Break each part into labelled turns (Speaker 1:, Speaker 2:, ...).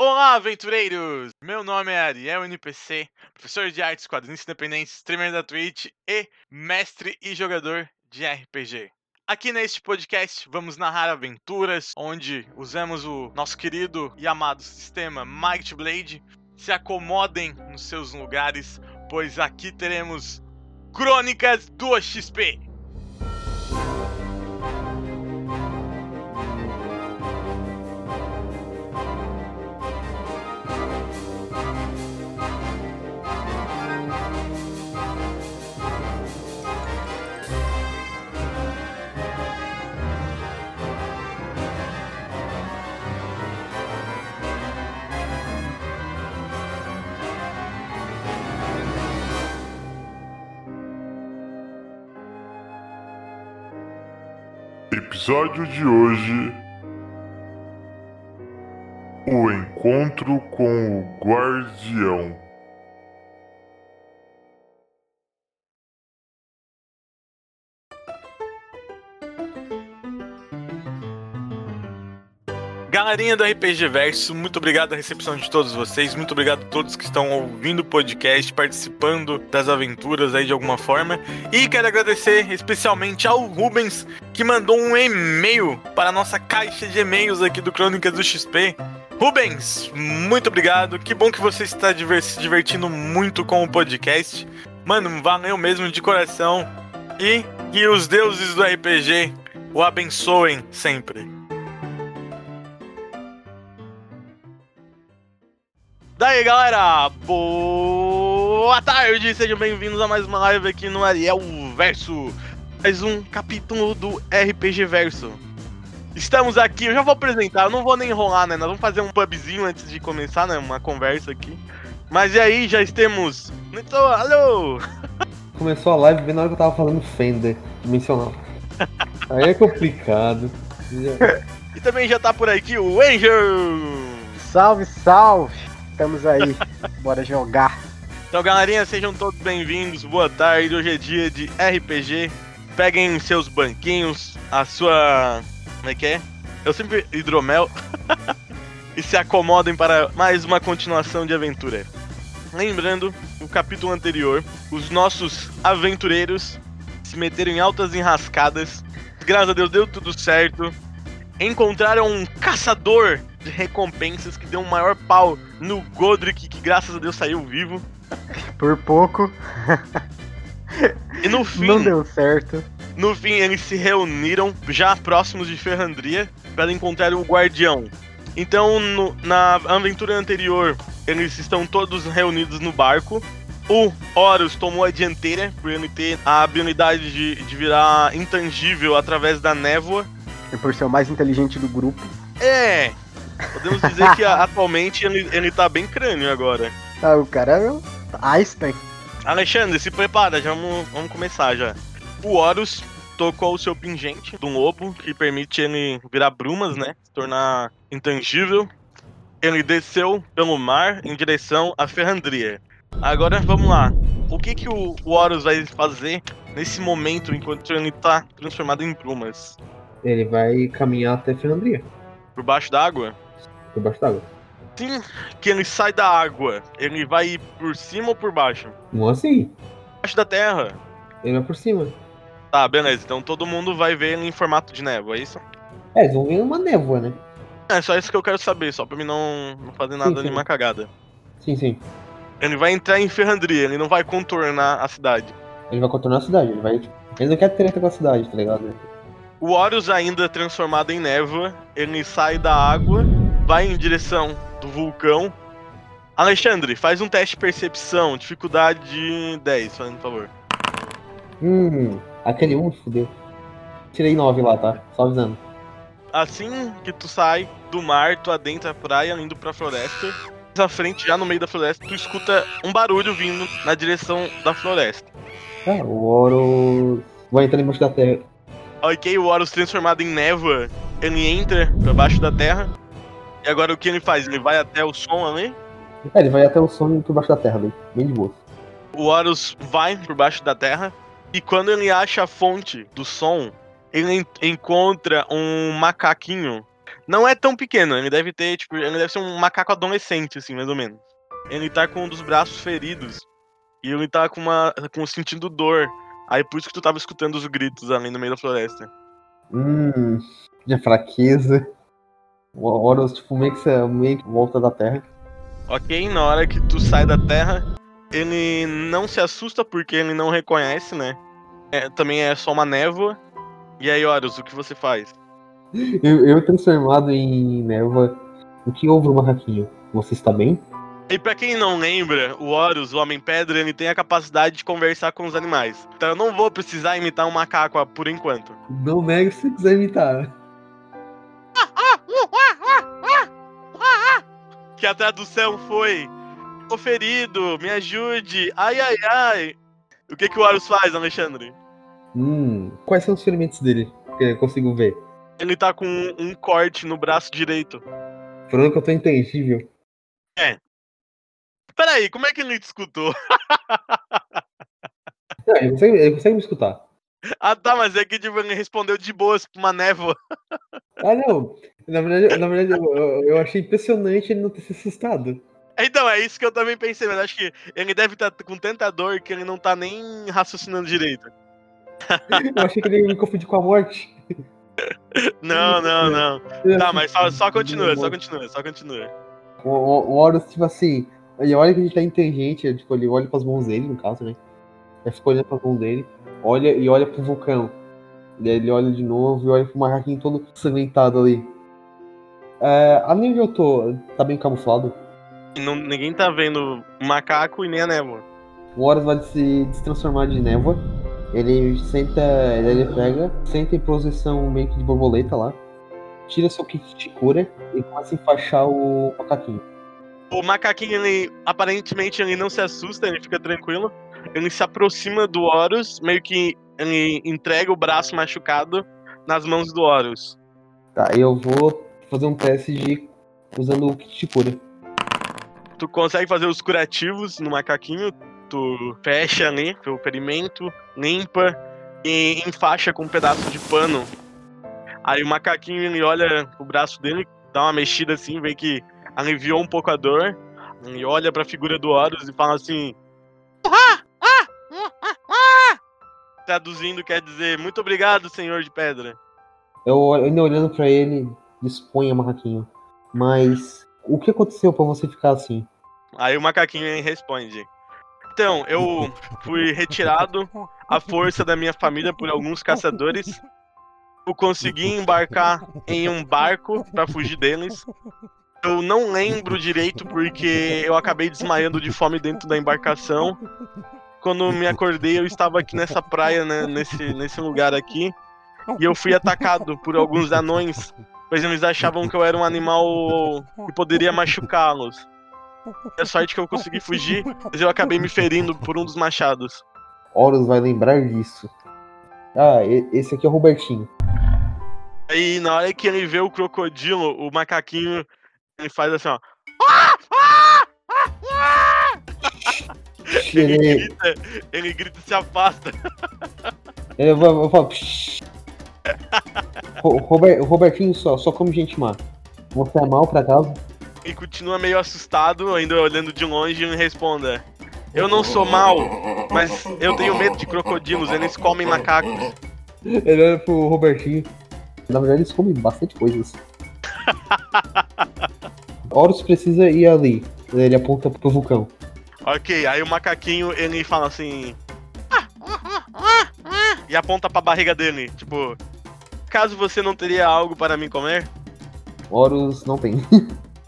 Speaker 1: Olá, aventureiros! Meu nome é Ariel NPC, professor de artes, quadrinhos independentes, streamer da Twitch e mestre e jogador de RPG. Aqui neste podcast vamos narrar aventuras onde usamos o nosso querido e amado sistema Might Blade. Se acomodem nos seus lugares, pois aqui teremos Crônicas do XP.
Speaker 2: Episódio de hoje: O encontro com o Guardião.
Speaker 1: Galerinha do RPG Verso, muito obrigado a recepção de todos vocês, muito obrigado a todos que estão ouvindo o podcast, participando das aventuras aí de alguma forma. E quero agradecer especialmente ao Rubens, que mandou um e-mail para a nossa caixa de e-mails aqui do Crônicas do XP. Rubens, muito obrigado, que bom que você está se divertindo muito com o podcast. Mano, valeu mesmo de coração. E que os deuses do RPG o abençoem sempre. Daí galera, boa tarde, sejam bem-vindos a mais uma live aqui no Ariel Verso, mais um capítulo do RPG Verso. Estamos aqui, eu já vou apresentar, eu não vou nem enrolar, né? Nós vamos fazer um pubzinho antes de começar, né? Uma conversa aqui. Mas e aí, já estamos. Então, alô!
Speaker 3: Começou a live bem na hora que eu tava falando Fender, dimensional. Aí é complicado.
Speaker 1: e também já tá por aqui o Angel!
Speaker 4: Salve, salve! Estamos aí, bora jogar.
Speaker 1: Então, galerinha, sejam todos bem-vindos. Boa tarde. Hoje é dia de RPG. Peguem seus banquinhos, a sua. Como é que é? Eu sempre hidromel. e se acomodem para mais uma continuação de aventura. Lembrando, o capítulo anterior, os nossos aventureiros se meteram em altas enrascadas. Graças a Deus deu tudo certo. Encontraram um caçador de recompensas que deu um maior pau no Godric, que graças a Deus saiu vivo.
Speaker 4: Por pouco.
Speaker 1: E no fim.
Speaker 4: Não deu certo.
Speaker 1: No fim, eles se reuniram, já próximos de Ferrandria, para encontrar o Guardião. Então, no, na aventura anterior, eles estão todos reunidos no barco. O Horus tomou a dianteira, por ele ter a habilidade de, de virar intangível através da névoa.
Speaker 4: E por ser o mais inteligente do grupo.
Speaker 1: É, Podemos dizer que atualmente ele, ele tá bem crânio agora.
Speaker 4: Ah, o cara é o Einstein.
Speaker 1: Alexandre, se prepara, já vamos, vamos começar já. O Horus tocou o seu pingente do lobo, que permite ele virar brumas, né? Se tornar intangível. Ele desceu pelo mar em direção à Ferrandria. Agora vamos lá. O que, que o Horus vai fazer nesse momento enquanto ele tá transformado em brumas?
Speaker 3: Ele vai caminhar até Ferrandria.
Speaker 1: Por baixo d'água?
Speaker 3: Por baixo d'água.
Speaker 1: Sim, que ele sai da água. Ele vai ir por cima ou por baixo?
Speaker 3: Não assim.
Speaker 1: Baixo da terra.
Speaker 3: Ele vai por cima.
Speaker 1: Tá, beleza. Então todo mundo vai ver ele em formato de névoa, é isso?
Speaker 3: É, eles vão ver uma névoa, né?
Speaker 1: É, só isso que eu quero saber, só pra mim não, não fazer nada, sim, nenhuma cagada.
Speaker 3: Sim, sim.
Speaker 1: Ele vai entrar em Ferrandria, ele não vai contornar a cidade.
Speaker 3: Ele vai contornar a cidade, ele vai. Ele não quer treta com a cidade, tá ligado?
Speaker 1: O Horus ainda transformado em névoa, ele sai da água vai em direção do vulcão. Alexandre, faz um teste de percepção, dificuldade 10, por favor.
Speaker 3: Hum, aquele 1 um, fudeu. Tirei 9 lá, tá? Só avisando.
Speaker 1: Assim que tu sai do mar, tu adentra a praia, indo pra floresta. Na frente, já no meio da floresta, tu escuta um barulho vindo na direção da floresta.
Speaker 3: Ah, o Horus vai entrar embaixo da terra.
Speaker 1: Ok, o Horus transformado em névoa, ele entra pra baixo da terra e agora o que ele faz? Ele vai até o som ali?
Speaker 3: É, ele vai até o som por baixo da terra, bem, bem de boa.
Speaker 1: O Horus vai por baixo da terra e quando ele acha a fonte do som, ele encontra um macaquinho Não é tão pequeno, ele deve ter, tipo, ele deve ser um macaco adolescente, assim, mais ou menos. Ele tá com um dos braços feridos. E ele tá com uma. com sentindo dor. Aí por isso que tu tava escutando os gritos ali no meio da floresta.
Speaker 3: Hum. De fraqueza. O Horus, tipo, meio que, meio que volta da terra.
Speaker 1: Ok, na hora que tu sai da terra, ele não se assusta porque ele não reconhece, né? É, também é só uma névoa. E aí, Horus, o que você faz?
Speaker 3: Eu, eu transformado em névoa. O que houve, macaquinho? Você está bem?
Speaker 1: E pra quem não lembra, o Horus, o Homem-Pedra, ele tem a capacidade de conversar com os animais. Então eu não vou precisar imitar um macaco por enquanto.
Speaker 3: Não nega se você quiser imitar.
Speaker 1: Que a tradução foi: Tô ferido, me ajude, ai ai ai. O que, que o Horus faz, Alexandre?
Speaker 3: Hum. Quais são os ferimentos dele? Que eu consigo ver.
Speaker 1: Ele tá com um corte no braço direito.
Speaker 3: Falando que eu tô intangível.
Speaker 1: Peraí, como é que ele te escutou?
Speaker 3: Não, ele consegue, ele consegue me escutar.
Speaker 1: Ah tá, mas é que tipo, ele respondeu de boas pra uma névoa.
Speaker 3: Ah, não. Na verdade, na verdade eu, eu- achei impressionante ele não ter se assustado.
Speaker 1: Então, é isso que eu também pensei, mas acho que ele deve estar com tanta dor que ele não tá nem raciocinando direito.
Speaker 3: Eu achei que ele ia me confundir com a morte.
Speaker 1: Não, não, não. Tá, mas só, só continua, só continua, só continua.
Speaker 3: O, o, o Horus, tipo assim, ele olha que ele tá inteligente, tipo, ele olha pras mãos dele, no caso, né? Ele fica olhando pras mãos dele, olha e olha pro vulcão. Daí ele olha de novo e olha pro macaquinho todo sanguentado ali. É, ali onde eu tô, tá bem camuflado.
Speaker 1: Não- ninguém tá vendo o macaco e nem a névoa.
Speaker 3: O Horus vai se destransformar de névoa. Ele senta, ele pega, senta em posição meio que de borboleta lá. Tira seu kit de cura e começa a enfaixar o macaquinho.
Speaker 1: O macaquinho, ele aparentemente ele não se assusta, ele fica tranquilo. Ele se aproxima do Horus, meio que ele entrega o braço machucado nas mãos do Horus.
Speaker 3: Tá, eu vou fazer um teste de usando o kit de cura.
Speaker 1: Tu consegue fazer os curativos no macaquinho, tu fecha ali o ferimento, limpa e enfaixa com um pedaço de pano. Aí o macaquinho ele olha pro braço dele, dá uma mexida assim, vê que aliviou um pouco a dor, e olha pra figura do Horus e fala assim. Traduzindo quer dizer, muito obrigado, senhor de pedra.
Speaker 3: Eu ainda olhando pra ele, disponha macaquinho. Mas o que aconteceu pra você ficar assim?
Speaker 1: Aí o macaquinho responde. Então, eu fui retirado à força da minha família por alguns caçadores. Eu consegui embarcar em um barco pra fugir deles. Eu não lembro direito porque eu acabei desmaiando de fome dentro da embarcação. Quando me acordei, eu estava aqui nessa praia, né, nesse, nesse lugar aqui. E eu fui atacado por alguns anões, pois eles achavam que eu era um animal que poderia machucá-los. É sorte que eu consegui fugir, mas eu acabei me ferindo por um dos machados.
Speaker 3: Horus vai lembrar disso. Ah, esse aqui é o Robertinho.
Speaker 1: Aí na hora que ele vê o crocodilo, o macaquinho, ele faz assim, ó. Ele grita, ele grita e se afasta.
Speaker 3: ele vai, vai falar. Robert, Robertinho só, só come gente má. Você é mal por acaso?
Speaker 1: E continua meio assustado, ainda olhando de longe, e responda. Eu não sou mal, mas eu tenho medo de crocodilos, eles comem macacos.
Speaker 3: Ele olha pro Robertinho. Na verdade, eles comem bastante coisas. Horus precisa ir ali. Ele aponta pro vulcão.
Speaker 1: Ok, aí o macaquinho ele fala assim. E aponta pra barriga dele, tipo. Caso você não teria algo para me comer?
Speaker 3: Horus não tem.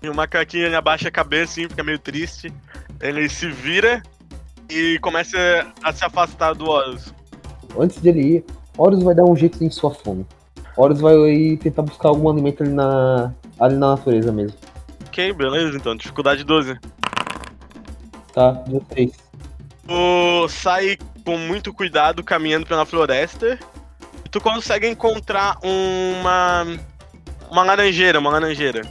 Speaker 1: E o macaquinho ele abaixa a cabeça assim, fica meio triste. Ele se vira e começa a se afastar do Horus.
Speaker 3: Antes dele ir, Horus vai dar um jeito em sua fome. Horus vai ir tentar buscar algum alimento ali na, ali na natureza mesmo.
Speaker 1: Ok, beleza, então. Dificuldade 12.
Speaker 3: Tá? 16.
Speaker 1: Tu sai com muito cuidado caminhando pela floresta. Tu consegue encontrar uma. Uma laranjeira, uma laranjeira.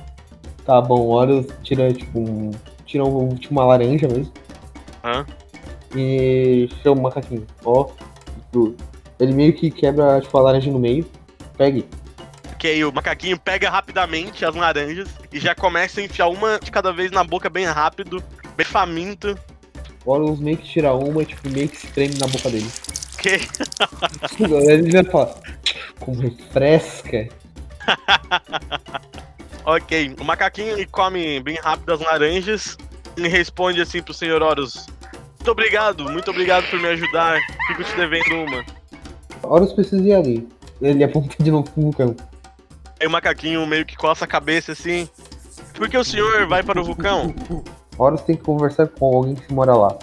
Speaker 3: Tá bom, Horus tira tipo um. Tira um, tipo uma laranja mesmo.
Speaker 1: Hã?
Speaker 3: E chama o macaquinho. Ó. Ele meio que quebra tipo, a laranja no meio. Pegue.
Speaker 1: Ok, o macaquinho pega rapidamente as laranjas e já começa a enfiar uma de cada vez na boca bem rápido, bem faminto.
Speaker 3: O Horus meio que tira uma e tipo, meio que se treme na boca dele.
Speaker 1: Ok,
Speaker 3: Ele já fala, como refresca.
Speaker 1: ok. O macaquinho ele come bem rápido as laranjas e responde assim pro senhor Horus. Muito obrigado, muito obrigado por me ajudar. Fico te devendo uma.
Speaker 3: Horus precisa ir ali. Ele aponta de novo pro vulcão.
Speaker 1: Aí o macaquinho meio que coça a cabeça assim. Por que o senhor vai para o vulcão?
Speaker 3: Horus tem que conversar com alguém que mora lá.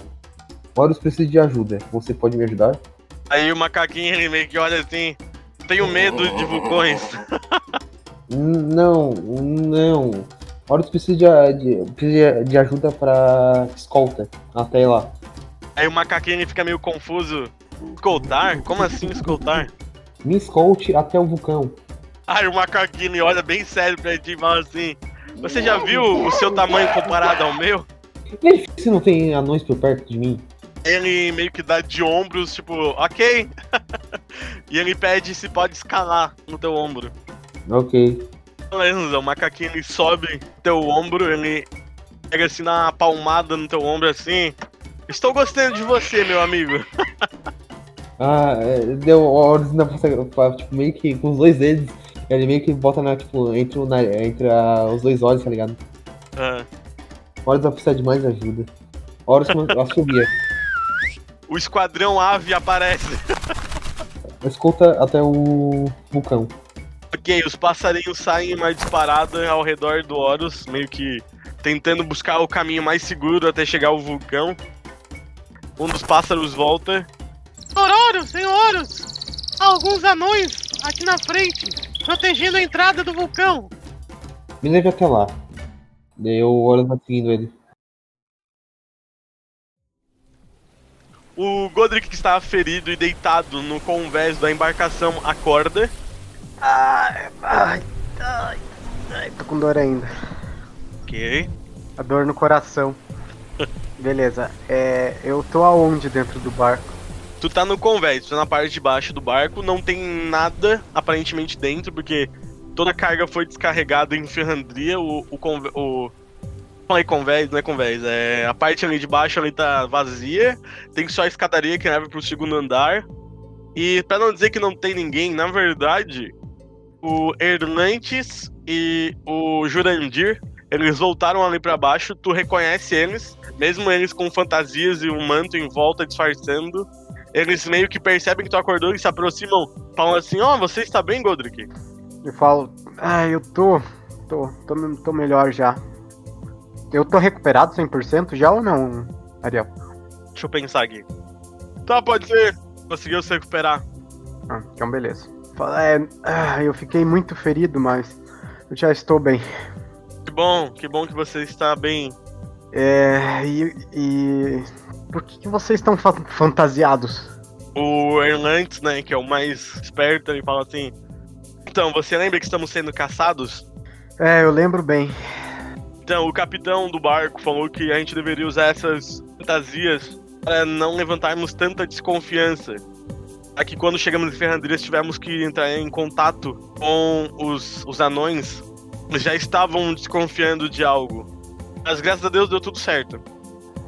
Speaker 3: Horus precisa de ajuda. Você pode me ajudar?
Speaker 1: Aí o macaquinho ele meio que olha assim. Tenho medo de vulcões.
Speaker 3: Não, não. Horus precisa de, de, precisa de ajuda pra escolta até lá.
Speaker 1: Aí o macaquinho ele fica meio confuso. Escoltar? Como assim escoltar?
Speaker 3: Me escolte até o vulcão.
Speaker 1: Aí o macaquinho olha bem sério pra ti e fala assim: Você já viu o seu tamanho comparado ao meu?
Speaker 3: Veja se não tem anões por perto de mim.
Speaker 1: Ele meio que dá de ombros, tipo, ok. e ele pede se pode escalar no teu ombro.
Speaker 3: Ok.
Speaker 1: Beleza, o macaquinho ele sobe no teu ombro, ele pega assim na palmada no teu ombro assim. Estou gostando de você, meu amigo.
Speaker 3: Ah, é, deu ainda passa, tipo, meio que com os dois dedos. Ele meio que bota na, tipo, entre, o, na- entre a- os dois olhos, tá ligado?
Speaker 1: Ah,
Speaker 3: Horus vai precisar de mais ajuda. Horus assobia.
Speaker 1: O esquadrão ave aparece.
Speaker 3: Escolta até o vulcão.
Speaker 1: Ok, os passarinhos saem em uma disparada ao redor do Horus, meio que tentando buscar o caminho mais seguro até chegar ao vulcão. Um dos pássaros volta.
Speaker 5: Senhor Horus, senhor Horus! Há alguns anões aqui na frente, protegendo a entrada do vulcão.
Speaker 3: Me leve até lá. Daí o Horus vai seguindo ele.
Speaker 1: O Godric, que estava ferido e deitado no convés da embarcação, acorda.
Speaker 4: Ai, ai, ai, ai, tô com dor ainda.
Speaker 1: Ok.
Speaker 4: A dor no coração. Beleza, é, eu tô aonde dentro do barco?
Speaker 1: Tu tá no convés, tu tá na parte de baixo do barco, não tem nada aparentemente dentro, porque toda a carga foi descarregada em Ferrandria, o, o, conve- o Falei convés, não é convés, é a parte ali de baixo ali tá vazia, tem só a escadaria que leva pro segundo andar. E pra não dizer que não tem ninguém, na verdade, o Erlantes e o Jurandir, eles voltaram ali pra baixo, tu reconhece eles, mesmo eles com fantasias e um manto em volta disfarçando. Eles meio que percebem que tu acordou e se aproximam, falam assim: Ó, você está bem, Godric?
Speaker 4: Eu falo, ah, eu tô, tô, tô, tô melhor já. Eu tô recuperado 100% já ou não, Ariel?
Speaker 1: Deixa eu pensar aqui. Tá, pode ser. Conseguiu se recuperar.
Speaker 4: Ah, então beleza. Fala, é, ah, eu fiquei muito ferido, mas eu já estou bem.
Speaker 1: Que bom, que bom que você está bem.
Speaker 4: É, e, e por que, que vocês estão fa- fantasiados?
Speaker 1: O Erlantes, né, que é o mais esperto, ele fala assim: Então, você lembra que estamos sendo caçados?
Speaker 4: É, eu lembro bem.
Speaker 1: Então, o capitão do barco falou que a gente deveria usar essas fantasias para não levantarmos tanta desconfiança. Aqui, quando chegamos em Ferrandria, tivemos que entrar em contato com os, os anões. Eles já estavam desconfiando de algo. Mas graças a Deus deu tudo certo.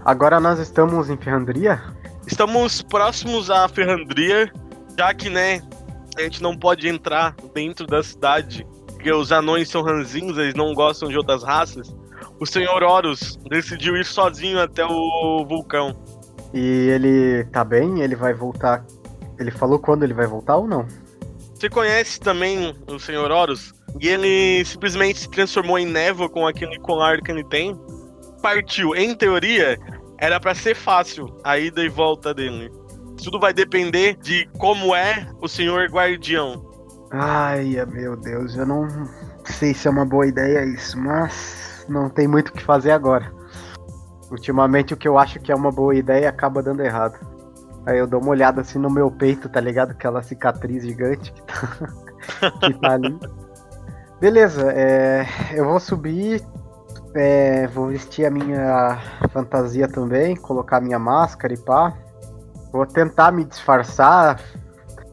Speaker 4: Agora nós estamos em Ferrandria?
Speaker 1: Estamos próximos à Ferrandria, já que, né, a gente não pode entrar dentro da cidade, porque os anões são ranzinhos, eles não gostam de outras raças. O senhor Horus decidiu ir sozinho até o vulcão.
Speaker 4: E ele tá bem? Ele vai voltar? Ele falou quando ele vai voltar ou não?
Speaker 1: Você conhece também o senhor Horus? E ele simplesmente se transformou em névoa com aquele colar que ele tem. Partiu. Em teoria, era pra ser fácil a ida e volta dele. Tudo vai depender de como é o senhor guardião.
Speaker 4: Ai, meu Deus, eu não sei se é uma boa ideia isso, mas não tem muito o que fazer agora. Ultimamente o que eu acho que é uma boa ideia acaba dando errado. Aí eu dou uma olhada assim no meu peito, tá ligado? Aquela cicatriz gigante que tá, que tá ali. Beleza, é, eu vou subir, é, vou vestir a minha fantasia também, colocar minha máscara e pá. Vou tentar me disfarçar,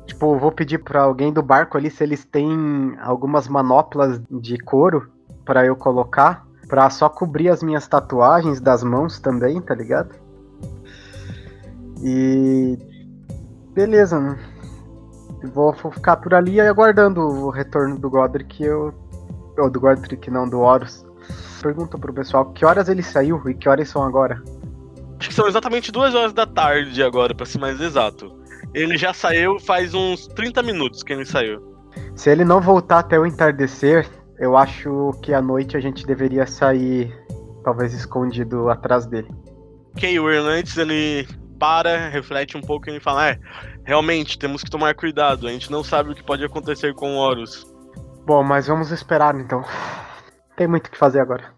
Speaker 4: Tipo, vou pedir pra alguém do barco ali se eles têm algumas manoplas de couro pra eu colocar. Pra só cobrir as minhas tatuagens das mãos também, tá ligado? E. Beleza, né? Vou ficar por ali aguardando o retorno do Godric. Eu. Ou do Godric, não, do Horus. Pergunta pro pessoal que horas ele saiu e que horas são agora.
Speaker 1: Acho que são exatamente duas horas da tarde agora, pra ser mais exato. Ele já saiu faz uns 30 minutos que ele saiu.
Speaker 4: Se ele não voltar até o entardecer, eu acho que à noite a gente deveria sair, talvez escondido atrás dele.
Speaker 1: Ok, o Erlantes ele para, reflete um pouco e ele fala: É, realmente temos que tomar cuidado, a gente não sabe o que pode acontecer com o Horus.
Speaker 4: Bom, mas vamos esperar então. Tem muito o que fazer agora.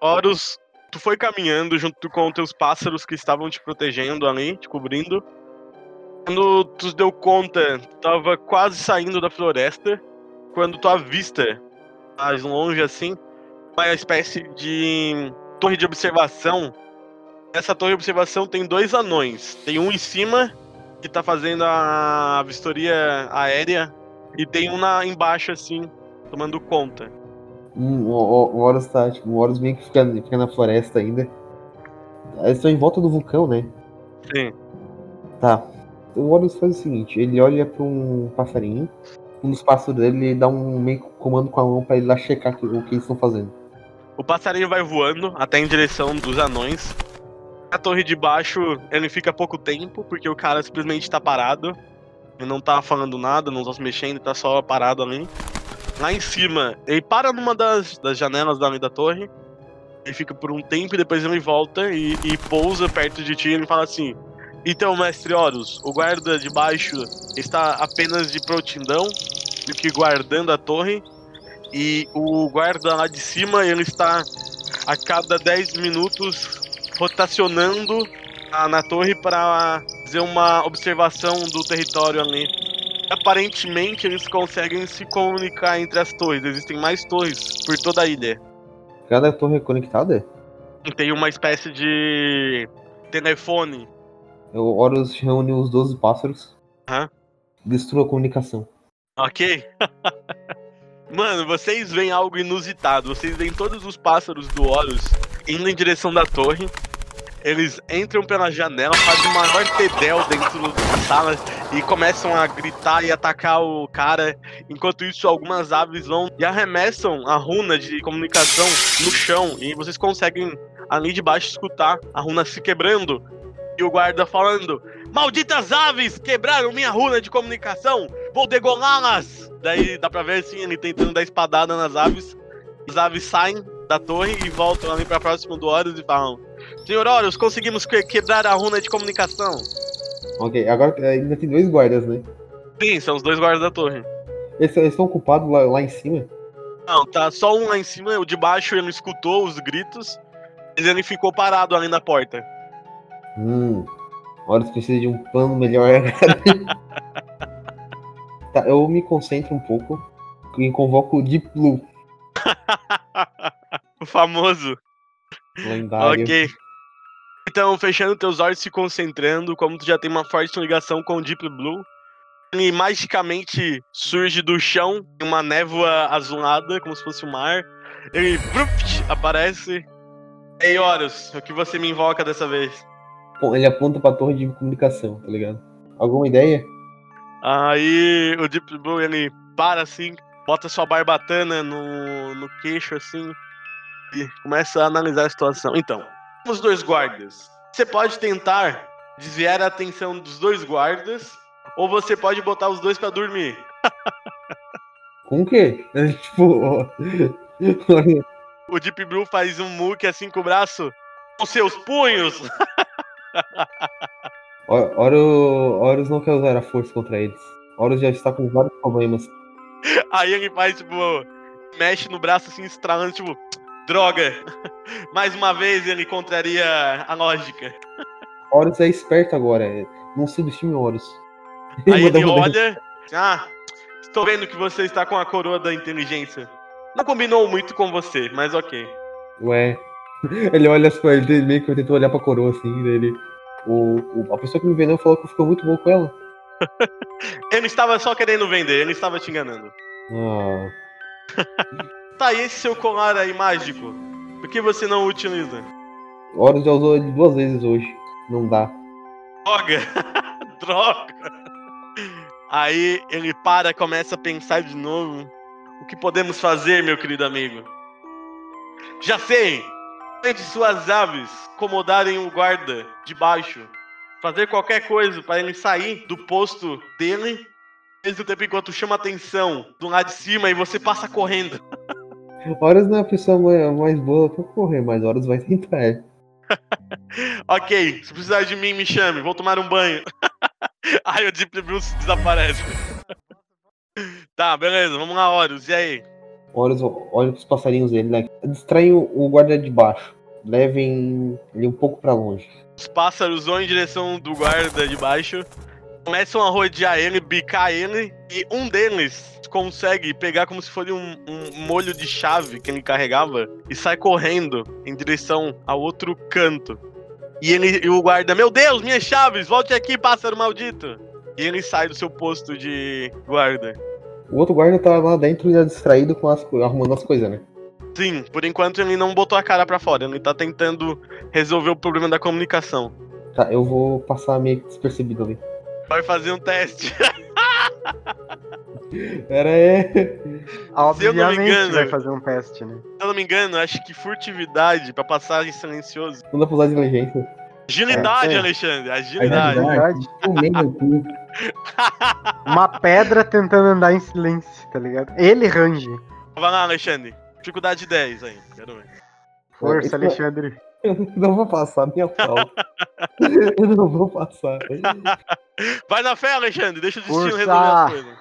Speaker 1: Horus, tu foi caminhando junto com teus pássaros que estavam te protegendo ali, te cobrindo. Quando tu deu conta, tu tava quase saindo da floresta, quando tu avista, mais longe assim, uma espécie de torre de observação. Essa torre de observação tem dois anões. Tem um em cima, que tá fazendo a vistoria aérea, e tem um na, embaixo, assim, tomando conta.
Speaker 3: Hum, o, o Horus tá, tipo, o Horus meio que fica, fica na floresta ainda. Eles estão em volta do vulcão, né?
Speaker 1: Sim.
Speaker 3: Tá. O Horus faz o seguinte, ele olha pra um passarinho, um dos pássaros dele ele dá um meio comando com a mão pra ele lá checar o que eles estão fazendo.
Speaker 1: O passarinho vai voando até em direção dos anões. A torre de baixo, ele fica pouco tempo, porque o cara simplesmente tá parado. Ele não tá falando nada, não tá se mexendo, ele tá só parado ali. Lá em cima, ele para numa das, das janelas dali da torre. Ele fica por um tempo e depois ele volta e, e pousa perto de ti e ele fala assim: Então, mestre Horus, o guarda de baixo está apenas de prontidão, do que guardando a torre. E o guarda lá de cima, ele está a cada 10 minutos rotacionando a- na torre para fazer uma observação do território ali. Aparentemente eles conseguem se comunicar entre as torres. Existem mais torres por toda a ilha.
Speaker 3: Cada torre é conectada?
Speaker 1: Tem uma espécie de telefone.
Speaker 3: O Horus reúne os 12 pássaros. Destrua a comunicação.
Speaker 1: Ok? Mano, vocês veem algo inusitado. Vocês veem todos os pássaros do Horus indo em direção da torre. Eles entram pela janela, fazem uma maior tedel dentro da sala e começam a gritar e atacar o cara. Enquanto isso, algumas aves vão e arremessam a runa de comunicação no chão. E vocês conseguem, ali de baixo, escutar a runa se quebrando. E o guarda falando: Malditas aves! Quebraram minha runa de comunicação! Vou degolá-las! Daí dá pra ver assim, ele tentando dar espadada nas aves. As aves saem da torre e voltam ali pra próxima do Horus e falam: Senhor Horus, conseguimos que- quebrar a runa de comunicação.
Speaker 3: Ok, agora ainda tem dois guardas, né?
Speaker 1: Sim, são os dois guardas da torre.
Speaker 3: Eles eles estão ocupados lá, lá em cima.
Speaker 1: Não, tá só um lá em cima, o de baixo ele escutou os gritos, mas ele ficou parado ali na porta.
Speaker 3: Hum. Horus precisa de um plano melhor. tá, eu me concentro um pouco e convoco o Deep Blue,
Speaker 1: o famoso.
Speaker 3: lendário.
Speaker 1: Ok. Então, fechando teus olhos, se concentrando, como tu já tem uma forte ligação com o Deep Blue, ele magicamente surge do chão, em uma névoa azulada, como se fosse o mar. Ele brupt, aparece. Ei, Horus, o que você me invoca dessa vez?
Speaker 3: Ele aponta pra torre de comunicação, tá ligado? Alguma ideia?
Speaker 1: Aí o Deep Blue ele para assim, bota sua barbatana no, no queixo assim e começa a analisar a situação. Então, os dois guardas. Você pode tentar desviar a atenção dos dois guardas ou você pode botar os dois pra dormir.
Speaker 3: Com o quê? tipo.
Speaker 1: O Deep Blue faz um muque assim com o braço com seus punhos.
Speaker 3: Horo- Horus não quer usar a força contra eles. Horus já está com vários problemas.
Speaker 1: Aí ele faz tipo mexe no braço assim estralando tipo droga. Mais uma vez ele contraria a lógica.
Speaker 3: Horus é esperto agora. é- Não subestime Horus.
Speaker 1: Aí ele olha. Ah, estou vendo que você está com a coroa da inteligência. Não combinou muito com você, mas ok.
Speaker 3: Ué. Ele olha pra ele meio que tentou olhar pra coroa assim, daí ele. O, o- a pessoa que me vendeu falou que ficou muito bom com ela.
Speaker 1: Ele estava só querendo vender, ele estava te enganando.
Speaker 3: Ah,
Speaker 1: Tá, e esse seu colar aí mágico? Por que você não o utiliza?
Speaker 3: Horus já usou ele duas vezes hoje. Não dá.
Speaker 1: Droga! Droga! Aí ele para, começa a pensar de novo. O que podemos fazer, meu querido amigo? Já sei! Tente suas aves incomodarem o guarda de baixo. Fazer qualquer coisa para ele sair do posto dele. Ao mesmo tempo enquanto chama atenção do lado de cima e você passa correndo.
Speaker 3: Horus não é a pessoa mais, boa pra correr, mas Horus vai tentar.
Speaker 1: Ok, se precisar de mim, me chame, vou tomar um banho. Aí o Deep Bruce desaparece. tá, beleza, vamos lá, Horus, e aí?
Speaker 3: Horus olha pros passarinhos dele, né? Distraem o, guarda de baixo. Levem ele um pouco pra longe.
Speaker 1: Os pássaros vão em direção do guarda de baixo, começam a rodear ele, bicar ele, e um deles consegue pegar como se fosse um, um molho de chave que ele carregava e sai correndo em direção ao outro canto. E ele e o guarda, meu Deus, minhas chaves, volte aqui, pássaro maldito! E ele sai do seu posto de guarda.
Speaker 3: O outro guarda tá lá dentro já distraído com as, arrumando as coisas, né?
Speaker 1: Sim, por enquanto ele não botou a cara pra fora, ele tá tentando resolver o problema da comunicação.
Speaker 3: Tá, eu vou passar meio que despercebido ali.
Speaker 1: Vai fazer um teste.
Speaker 3: Pera aí.
Speaker 4: Obviamente
Speaker 1: engano-
Speaker 4: vai fazer um teste, né?
Speaker 1: Se eu não me engano, acho que furtividade pra passar em silencioso.
Speaker 3: Não dá pra usar inteligência.
Speaker 1: Agilidade,
Speaker 4: É, é.
Speaker 1: Alexandre, agilidade.
Speaker 4: Agilidade. Uma pedra tentando andar em silêncio, tá ligado? Ele range.
Speaker 1: Vai lá, Alexandre. Dificuldade 10 aí, quero ver.
Speaker 4: Força,
Speaker 3: Isso-
Speaker 4: Alexandre.
Speaker 3: Eu não vou passar, nem a pau. Eu não vou passar.
Speaker 1: Vai na fé, Alexandre, deixa o destino
Speaker 4: Força!
Speaker 1: resolver as coisas.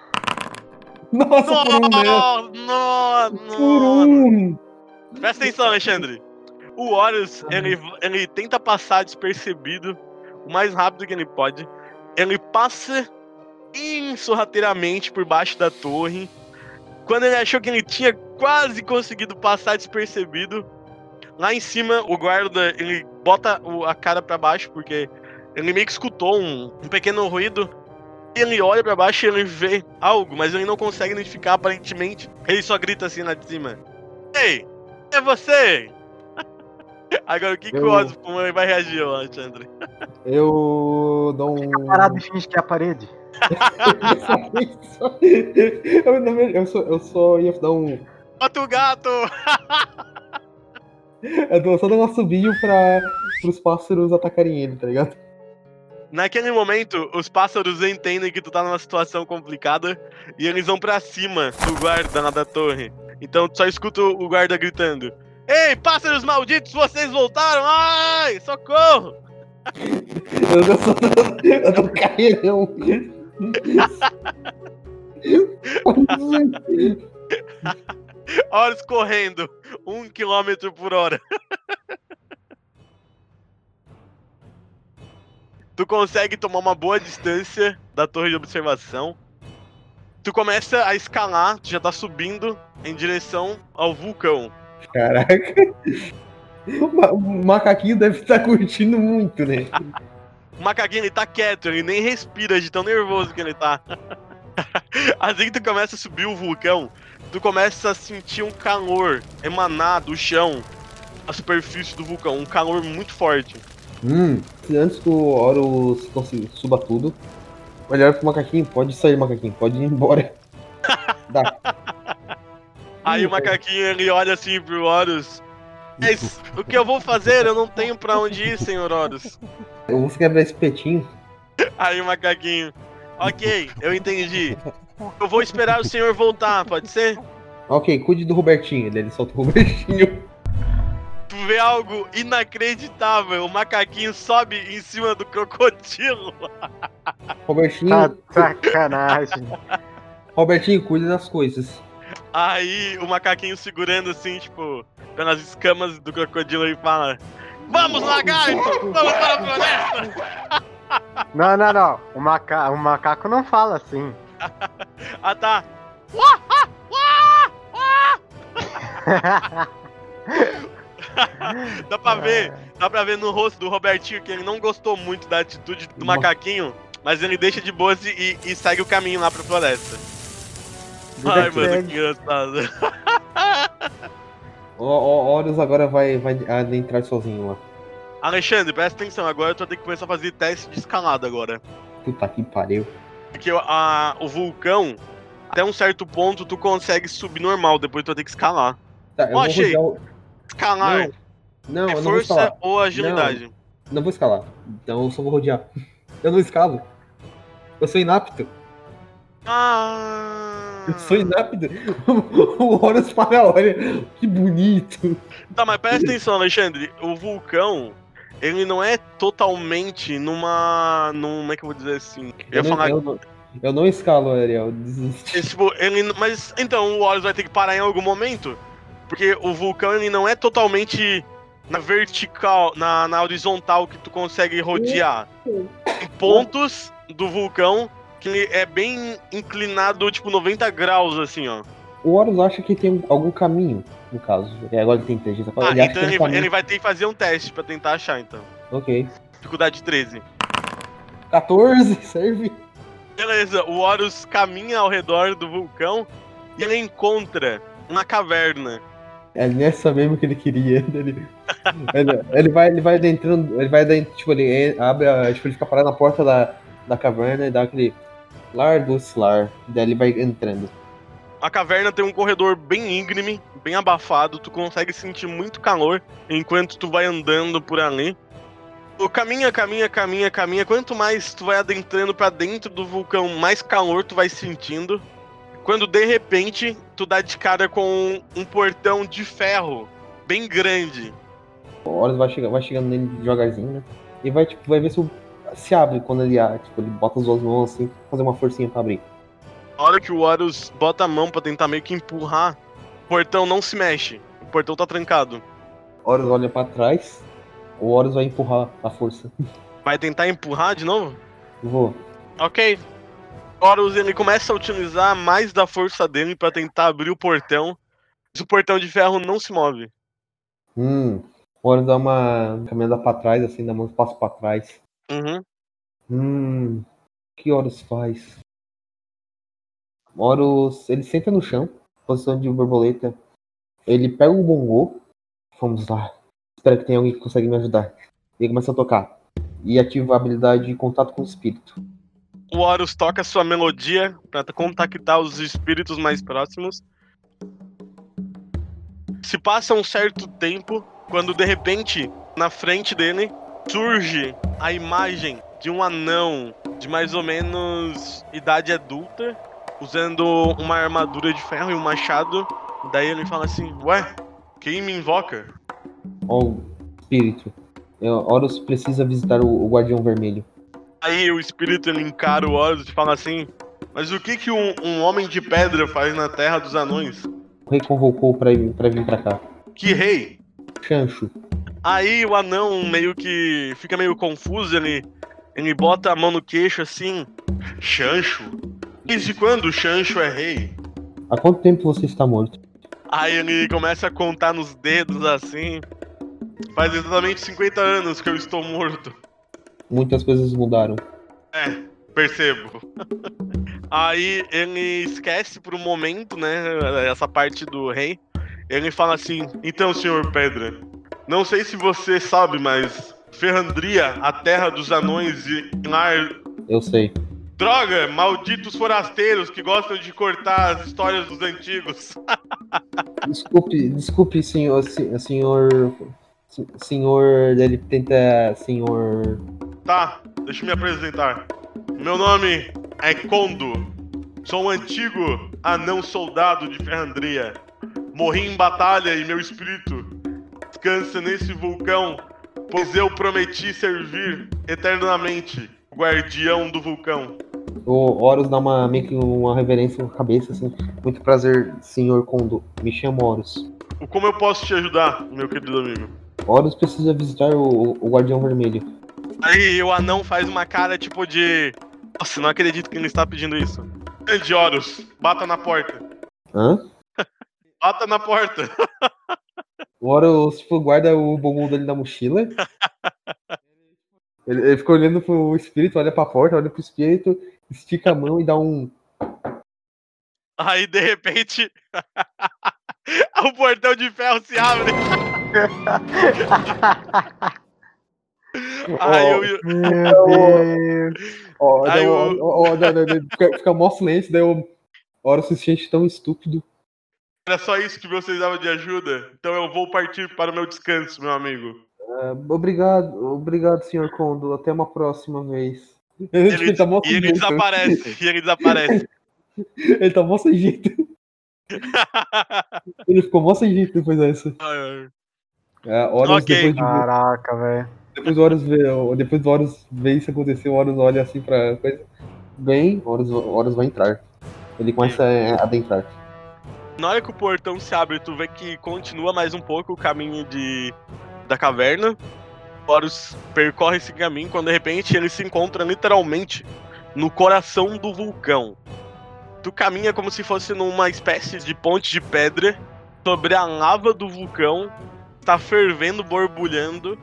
Speaker 3: Nossa, por um, né?
Speaker 1: Nossa,
Speaker 3: Por
Speaker 1: nossa.
Speaker 3: um.
Speaker 1: Presta atenção, Alexandre. O Horus, ele, ele tenta passar despercebido o mais rápido que ele pode. Ele passa insorrateiramente por baixo da torre. Quando ele achou que ele tinha quase conseguido passar despercebido, lá em cima o guarda ele bota a cara pra baixo porque ele meio que escutou um, um pequeno ruído. Ele olha pra baixo e ele vê algo, mas ele não consegue identificar aparentemente. Ele só grita assim lá de cima: Ei, é você! Agora o que, que o
Speaker 3: Eu-
Speaker 1: Ozzy vai reagir, Alexandre?
Speaker 3: Eu dou um.
Speaker 4: Parado e finge que é a parede.
Speaker 3: eu, eu, só, eu só ia dar um.
Speaker 1: Bota o gato!
Speaker 3: Eu dou- só dar um assobio pra os pássaros atacarem ele, tá ligado?
Speaker 1: Naquele momento, os pássaros entendem que tu tá numa situação complicada e eles vão pra cima do guarda lá da torre. Então tu só escuta o guarda gritando: Ei, pássaros malditos, vocês voltaram! Ai, socorro!
Speaker 3: Eu dou só eu dou um
Speaker 1: Horas correndo, um quilômetro por hora. tu consegue tomar uma boa distância da torre de observação. Tu começa a escalar, tu já tá subindo em direção ao vulcão.
Speaker 3: Caraca. O ma- o macaquinho deve estar curtindo muito, né?
Speaker 1: O macaquinho ele tá quieto, ele nem respira de tão nervoso que ele tá. assim que tu começa a subir o vulcão, tu começa a sentir um calor emanar do chão, a superfície do vulcão, um calor muito forte.
Speaker 3: Hum, antes que o Horus consiga- suba tudo, olhar pro macaquinho, pode sair, macaquinho, pode ir embora. Dá.
Speaker 1: Aí o macaquinho ele olha assim pro Horus. Mas o que eu vou fazer? Eu não tenho pra onde ir, senhor Horus.
Speaker 3: Eu vou quebrar esse petinho.
Speaker 1: Aí o macaquinho. Ok, eu entendi. Eu vou esperar o senhor voltar, pode ser?
Speaker 3: Ok, cuide do Robertinho. Ele solta o Robertinho.
Speaker 1: Tu vê algo inacreditável. O macaquinho sobe em cima do crocodilo.
Speaker 3: Robertinho,
Speaker 4: Tá sacanagem.
Speaker 3: Robertinho, cuide das coisas.
Speaker 1: Aí o macaquinho segurando assim, tipo, pelas escamas do crocodilo e fala: Vamos, lagarto! Vamos para a floresta!
Speaker 4: Não, não, não. O, maca... o macaco não fala assim.
Speaker 1: Ah tá. Dá pra ver Dá pra ver no rosto do Robertinho que ele não gostou muito da atitude do
Speaker 3: Ma-
Speaker 1: macaquinho, mas ele deixa de boas e, e segue o caminho lá pra floresta.
Speaker 4: Vida
Speaker 1: Ai, mano, que engraçado.
Speaker 3: O, o Horus agora vai, vai adentrar sozinho lá.
Speaker 1: Alexandre, presta atenção, agora tu vai ter que começar a fazer teste de escalada agora.
Speaker 3: Puta que pariu.
Speaker 1: Porque a, o vulcão, até um certo ponto, tu consegue subir normal, depois tu vai ter que escalar.
Speaker 3: Tá, eu vou
Speaker 1: achei.
Speaker 3: o...
Speaker 1: Escalar
Speaker 3: Não, não,
Speaker 1: é
Speaker 3: eu não vou
Speaker 1: força
Speaker 3: escalar.
Speaker 1: ou agilidade?
Speaker 3: Não vou escalar. Então eu só vou rodear. Eu não escalo. Eu sou inapto.
Speaker 1: Ah.
Speaker 3: Eu sou inapto. o Horus para, olha. Que bonito.
Speaker 1: Tá, mas presta atenção, Alexandre. O vulcão, ele não é totalmente numa. num, como é que eu vou dizer assim? Eu ia
Speaker 3: não,
Speaker 1: falar.
Speaker 3: eu, eu não escalo, Ariel. Desisti.
Speaker 1: É, tipo, ele, mas então o Horus vai ter que parar em algum momento, porque o vulcão ele não é totalmente na vertical, na, na horizontal que tu consegue rodear. Tem pontos do vulcão que ele é bem inclinado, tipo 90 graus assim, ó.
Speaker 3: O Horus acha que tem algum caminho, no caso. É, agora ele tem inteligência.
Speaker 1: Ah,
Speaker 3: ele
Speaker 1: então ele,
Speaker 3: um
Speaker 1: ele vai ter que fazer um teste pra tentar achar, então.
Speaker 3: Ok.
Speaker 1: Dificuldade 13.
Speaker 3: 14, serve.
Speaker 1: Beleza, o Horus caminha ao redor do vulcão e ele encontra uma caverna.
Speaker 3: É nessa mesmo que ele queria. Ele, ele, ele vai, ele vai adentrando, ele vai adentrando, tipo, ele abre, a, tipo, ele fica parado na porta da, da caverna e dá aquele lar dos lar. Daí ele vai entrando.
Speaker 1: A caverna tem um corredor bem íngreme, bem abafado, tu consegue sentir muito calor enquanto tu vai andando por ali. Tu caminha, caminha, caminha, caminha. Quanto mais tu vai adentrando pra dentro do vulcão, mais calor tu vai sentindo. Quando de repente tu dá de cara com um portão de ferro bem grande.
Speaker 3: O Horus vai, chegar, vai chegando nele devagarzinho, né? E vai, tipo, vai ver se, se abre quando ele, ah, tipo, ele bota as duas mãos assim, fazer uma forcinha pra abrir.
Speaker 1: Na hora que o Horus bota a mão pra tentar meio que empurrar, o portão não se mexe. O portão tá trancado.
Speaker 3: Horus olha pra trás, o Horus vai empurrar a força.
Speaker 1: Vai tentar empurrar de novo?
Speaker 3: Vou.
Speaker 1: Ok. Horus ele começa a utilizar mais da força dele pra tentar abrir o portão. Mas o portão de ferro não se move.
Speaker 3: Hum. O Horus dá uma caminhada pra trás, assim, dá um passo pra trás.
Speaker 1: Uhum.
Speaker 3: Hum. O que Horus faz? Horus. Ele senta no chão, posição de borboleta. Ele pega o bongô. Vamos lá. Espero que tenha alguém que consegue me ajudar. Ele começa a tocar. E ativa a habilidade de contato com o espírito.
Speaker 1: O Horus toca sua melodia pra contactar os espíritos mais próximos. Se passa um certo tempo, quando de repente, na frente dele, surge a imagem de um anão de mais ou menos idade adulta, usando uma armadura de ferro e um machado. Daí ele fala assim: Ué, quem me invoca?
Speaker 3: Ó, o espírito. É, Horus precisa visitar o, o Guardião Vermelho.
Speaker 1: Aí o espírito ele encara o Horus e fala assim: Mas o que, que um, um homem de pedra faz na terra dos anões?
Speaker 3: O rei convocou pra, pra vir pra cá.
Speaker 1: Que rei?
Speaker 3: Chancho.
Speaker 1: Aí o anão meio que fica meio confuso, ele, ele bota a mão no queixo assim: Chancho? Desde quando o Chancho é rei?
Speaker 3: Há quanto tempo você está morto?
Speaker 1: Aí ele começa a contar nos dedos assim. Faz exatamente 50 anos que eu estou morto.
Speaker 3: Muitas coisas mudaram.
Speaker 1: É, percebo. Aí ele esquece por um momento, né? Essa parte do rei. Ele fala assim: Então, senhor Pedra, não sei se você sabe, mas Ferrandria, a terra dos anões e lar.
Speaker 3: Eu sei.
Speaker 1: Droga, malditos forasteiros que gostam de cortar as histórias dos antigos.
Speaker 3: Desculpe, desculpe, senhor. se- Senhor. se- Senhor. Ele tenta. Senhor.
Speaker 1: Tá, deixa eu me apresentar. Meu nome é Kondo. Sou um antigo anão soldado de Ferrandria. Morri em batalha e meu espírito descansa nesse vulcão, pois eu prometi servir eternamente guardião do vulcão.
Speaker 3: O Horus dá uma, meio que uma reverência com a cabeça, assim. Muito prazer, senhor Kondo. Me chamo Horus.
Speaker 1: Como eu posso te ajudar, meu querido amigo?
Speaker 3: Horus precisa visitar o, o Guardião Vermelho.
Speaker 1: Aí o anão faz uma cara tipo de. Nossa, não acredito que ele está pedindo isso. Grande Horus, bata na porta.
Speaker 3: Hã?
Speaker 1: Bata na porta.
Speaker 3: O Horus, tipo, guarda o bombom dele na mochila. ele, ele fica olhando pro espírito, olha pra porta, olha pro espírito, estica a mão e dá um.
Speaker 1: Aí de repente. o portão de ferro se abre. Aí eu.
Speaker 4: Meu Deus.
Speaker 1: Aí
Speaker 3: fica, fica mó silêncio, daí o Horus se sente tão estúpido.
Speaker 1: Era só isso que vocês davam de ajuda. Então eu vou partir para o meu descanso, meu amigo.
Speaker 3: Ah, obrigado, obrigado, senhor Kondo. Até uma próxima vez. Ele,
Speaker 1: Ele,
Speaker 3: tá
Speaker 1: e ele desaparece. E ele desaparece.
Speaker 3: Ele tá mó sem jeito. Ele ficou mó sem jeito depois dessa. Ah, Horus,
Speaker 1: Ok.
Speaker 3: depois, de,
Speaker 4: Caraca, velho.
Speaker 3: depois do Horus ver, depois do Horus ver isso acontecer, o Horus olha assim pra coisa. Bem, Horus, Horus vai entrar. Ele começa a adentrar.
Speaker 1: Na hora que o portão se abre, tu vê que continua mais um pouco o caminho de da caverna. Horus percorre esse caminho quando de repente ele se encontra literalmente no coração do vulcão. Tu caminha como se fosse numa espécie de ponte de pedra sobre a lava do vulcão, tá fervendo, borbulhando.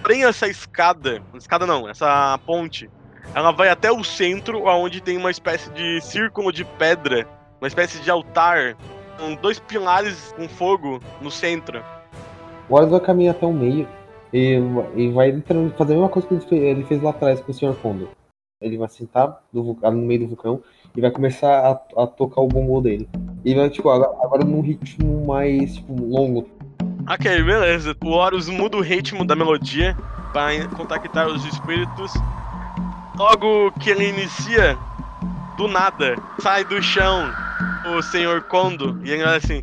Speaker 1: Porém essa escada, escada não, essa ponte, ela vai até o centro, onde tem uma espécie de círculo de pedra, uma espécie de altar com dois pilares com fogo no centro.
Speaker 3: O Horus vai caminhar até o meio e, e vai fazer a mesma coisa que ele fez, ele fez lá atrás com o Sr. Kondo. Ele vai sentar no, no meio do vulcão e vai começar a, a tocar o bombom dele. E vai, tipo, agora, agora num ritmo mais tipo, longo.
Speaker 1: Ok, beleza. O Horus muda o ritmo da melodia para contactar os espíritos. Logo que ele inicia, do nada, sai do chão o Senhor Kondo e ele olha assim: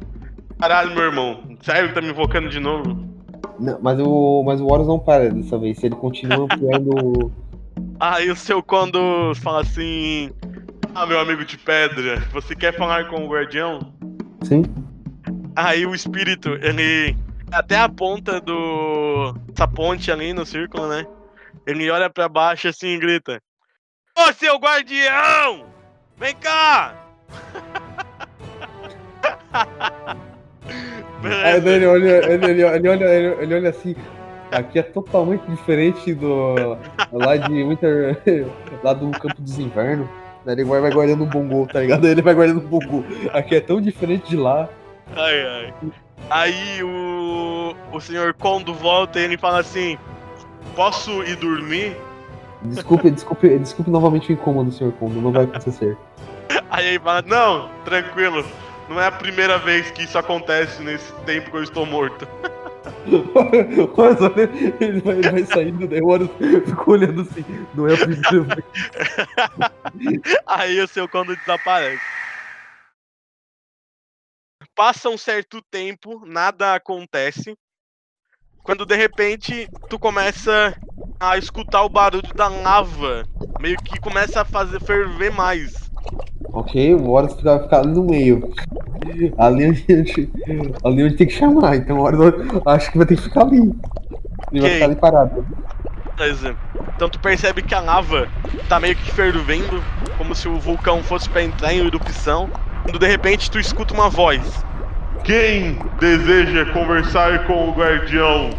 Speaker 1: Caralho, meu irmão, sério tá me invocando de novo?
Speaker 3: Não, mas, o, mas o Horus não para dessa vez. Ele continua ampliando.
Speaker 1: Aí o seu Kondo fala assim: Ah, meu amigo de pedra, você quer falar com o guardião?
Speaker 3: Sim.
Speaker 1: Aí o espírito, ele. Até a ponta do. Essa ponte ali no círculo, né? Ele olha pra baixo assim e grita: Ô seu guardião! Vem cá!
Speaker 3: Aí olha, ele, ele, ele olha, ele, ele olha assim. Aqui é totalmente diferente do. lá de Winter. lá do campo dos invernos. Daí ele vai, guardando um bongo, tá ligado? Ele vai guardando um bongo. Aqui é tão diferente de lá.
Speaker 1: Ai, ai. Aí o. O senhor Kondo volta e ele fala assim: Posso ir dormir?
Speaker 3: Desculpe, desculpe, desculpe novamente o incômodo, Sr. Kondo. Não vai acontecer.
Speaker 1: Aí ele fala: Não, tranquilo. Não é a primeira vez que isso acontece nesse tempo que eu estou morto.
Speaker 3: Ele vai, ele vai saindo, daí o Horus fica olhando assim. Não é a primeira vez.
Speaker 1: Aí o seu Kondo desaparece. Passa um certo tempo, nada acontece. Quando de repente tu começa a escutar o barulho da lava, meio que começa a fazer ferver mais.
Speaker 3: Ok, o Horus fica, fica ali no meio. Ali onde, ali onde tem que chamar. Então o Horus acho que vai ter que ficar ali. Ele vai
Speaker 1: Ok.
Speaker 3: ficar ali parado.
Speaker 1: Beleza. Então tu percebe que a lava tá meio que fervendo, como se o vulcão fosse pra entrar em erupção. Quando de repente tu escuta uma voz.
Speaker 2: Quem deseja conversar com o guardião?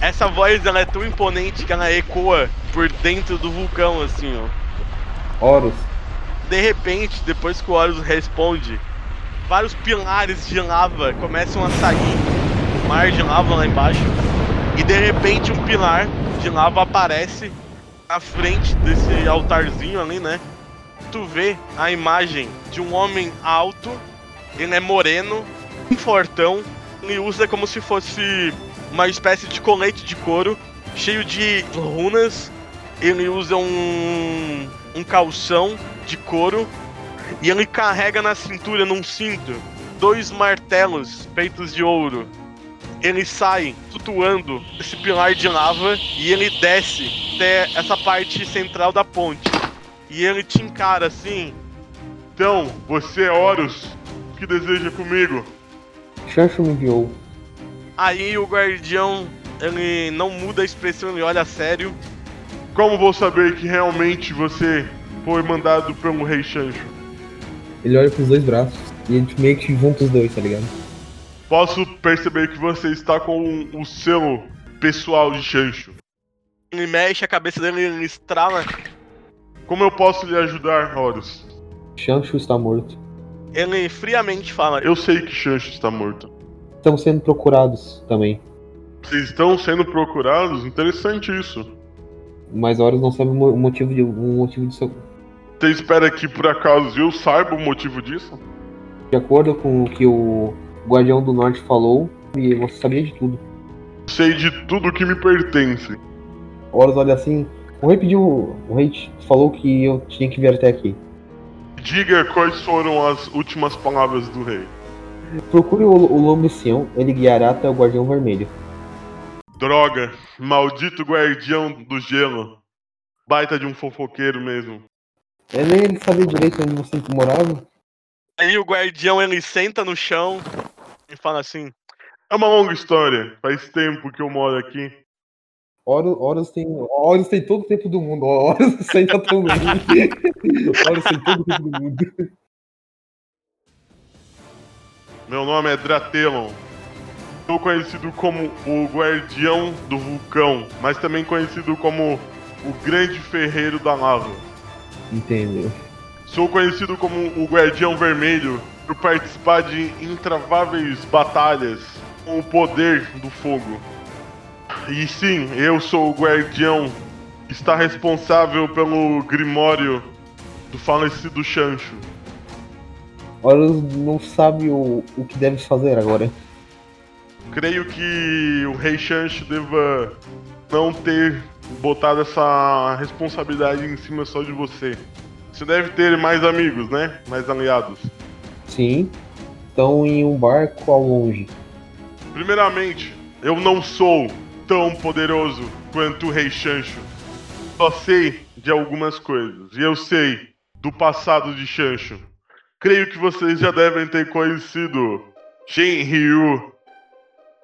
Speaker 1: Essa voz ela é tão imponente que ela ecoa por dentro do vulcão, assim, ó.
Speaker 3: Horus.
Speaker 1: De repente, depois que o Horus responde, vários pilares de lava começam a sair do mar de lava lá embaixo. E de repente um pilar de lava aparece na frente desse altarzinho ali, né? Tu vê a imagem de um homem alto, ele é moreno, um fortão, ele usa como se fosse uma espécie de colete de couro, cheio de runas. Ele usa um, um calção de couro e ele carrega na cintura, num cinto, dois martelos feitos de ouro. Ele sai flutuando esse pilar de lava e ele desce até essa parte central da ponte. E ele te encara assim.
Speaker 2: Então, você é Horus? O que deseja comigo?
Speaker 3: Chancho me enviou.
Speaker 1: Aí o guardião, ele não muda a expressão, ele olha sério.
Speaker 2: Como vou saber que realmente você foi mandado pelo Rei Chancho?
Speaker 3: Ele olha pros dois braços e ele meio que junta os dois, tá ligado?
Speaker 1: Posso perceber que você está com o selo pessoal de Chancho.
Speaker 6: Ele mexe a cabeça dele, ele estrala.
Speaker 1: Como eu posso lhe ajudar, Horus?
Speaker 3: Chancho está morto.
Speaker 6: Ele friamente fala:
Speaker 1: Eu sei que Chancho está morto.
Speaker 3: Estamos sendo procurados também.
Speaker 1: Vocês estão sendo procurados? Interessante isso.
Speaker 3: Mas Horus não sabe o mo- o motivo de um motivo disso.
Speaker 1: Você espera que por acaso eu saiba o motivo disso?
Speaker 3: De acordo com o que o Guardião do Norte falou, e você sabia de tudo.
Speaker 1: Sei de tudo que me pertence.
Speaker 3: Horus olha assim. O rei pediu. O rei falou que eu tinha que vir até aqui.
Speaker 1: Diga quais foram as últimas palavras do rei.
Speaker 3: Procure o, o Lombricião, ele guiará até o Guardião Vermelho.
Speaker 1: Droga, maldito guardião do gelo. Baita de um fofoqueiro mesmo.
Speaker 3: É nem ele sabia direito onde você morava.
Speaker 6: Aí o guardião ele senta no chão e fala assim:
Speaker 1: É uma longa história. Faz tempo que eu moro aqui.
Speaker 3: Horus, Horus tem. Horus tem todo o tempo do mundo. Horus senta todo mundo. Horus tem todo o tempo do mundo.
Speaker 1: Meu nome é Dratelon. Sou conhecido como o Guardião do Vulcão, mas também conhecido como o Grande Ferreiro da Lava.
Speaker 3: Entendeu?
Speaker 1: Sou conhecido como o Guardião Vermelho por participar de intraváveis batalhas com o poder do fogo. E sim, eu sou o Guardião que está responsável pelo Grimório do falecido Chancho.
Speaker 3: Horus não sabe o, o que deve fazer agora.
Speaker 1: Creio que o Rei Chancho deva não ter botado essa responsabilidade em cima só de você. Você deve ter mais amigos, né? Mais aliados.
Speaker 3: Sim. Estão em um barco ao longe.
Speaker 1: Primeiramente, eu não sou tão poderoso quanto o Rei Chancho. Só sei de algumas coisas. E eu sei do passado de Chancho. Creio que vocês já devem ter conhecido Shen Ryu.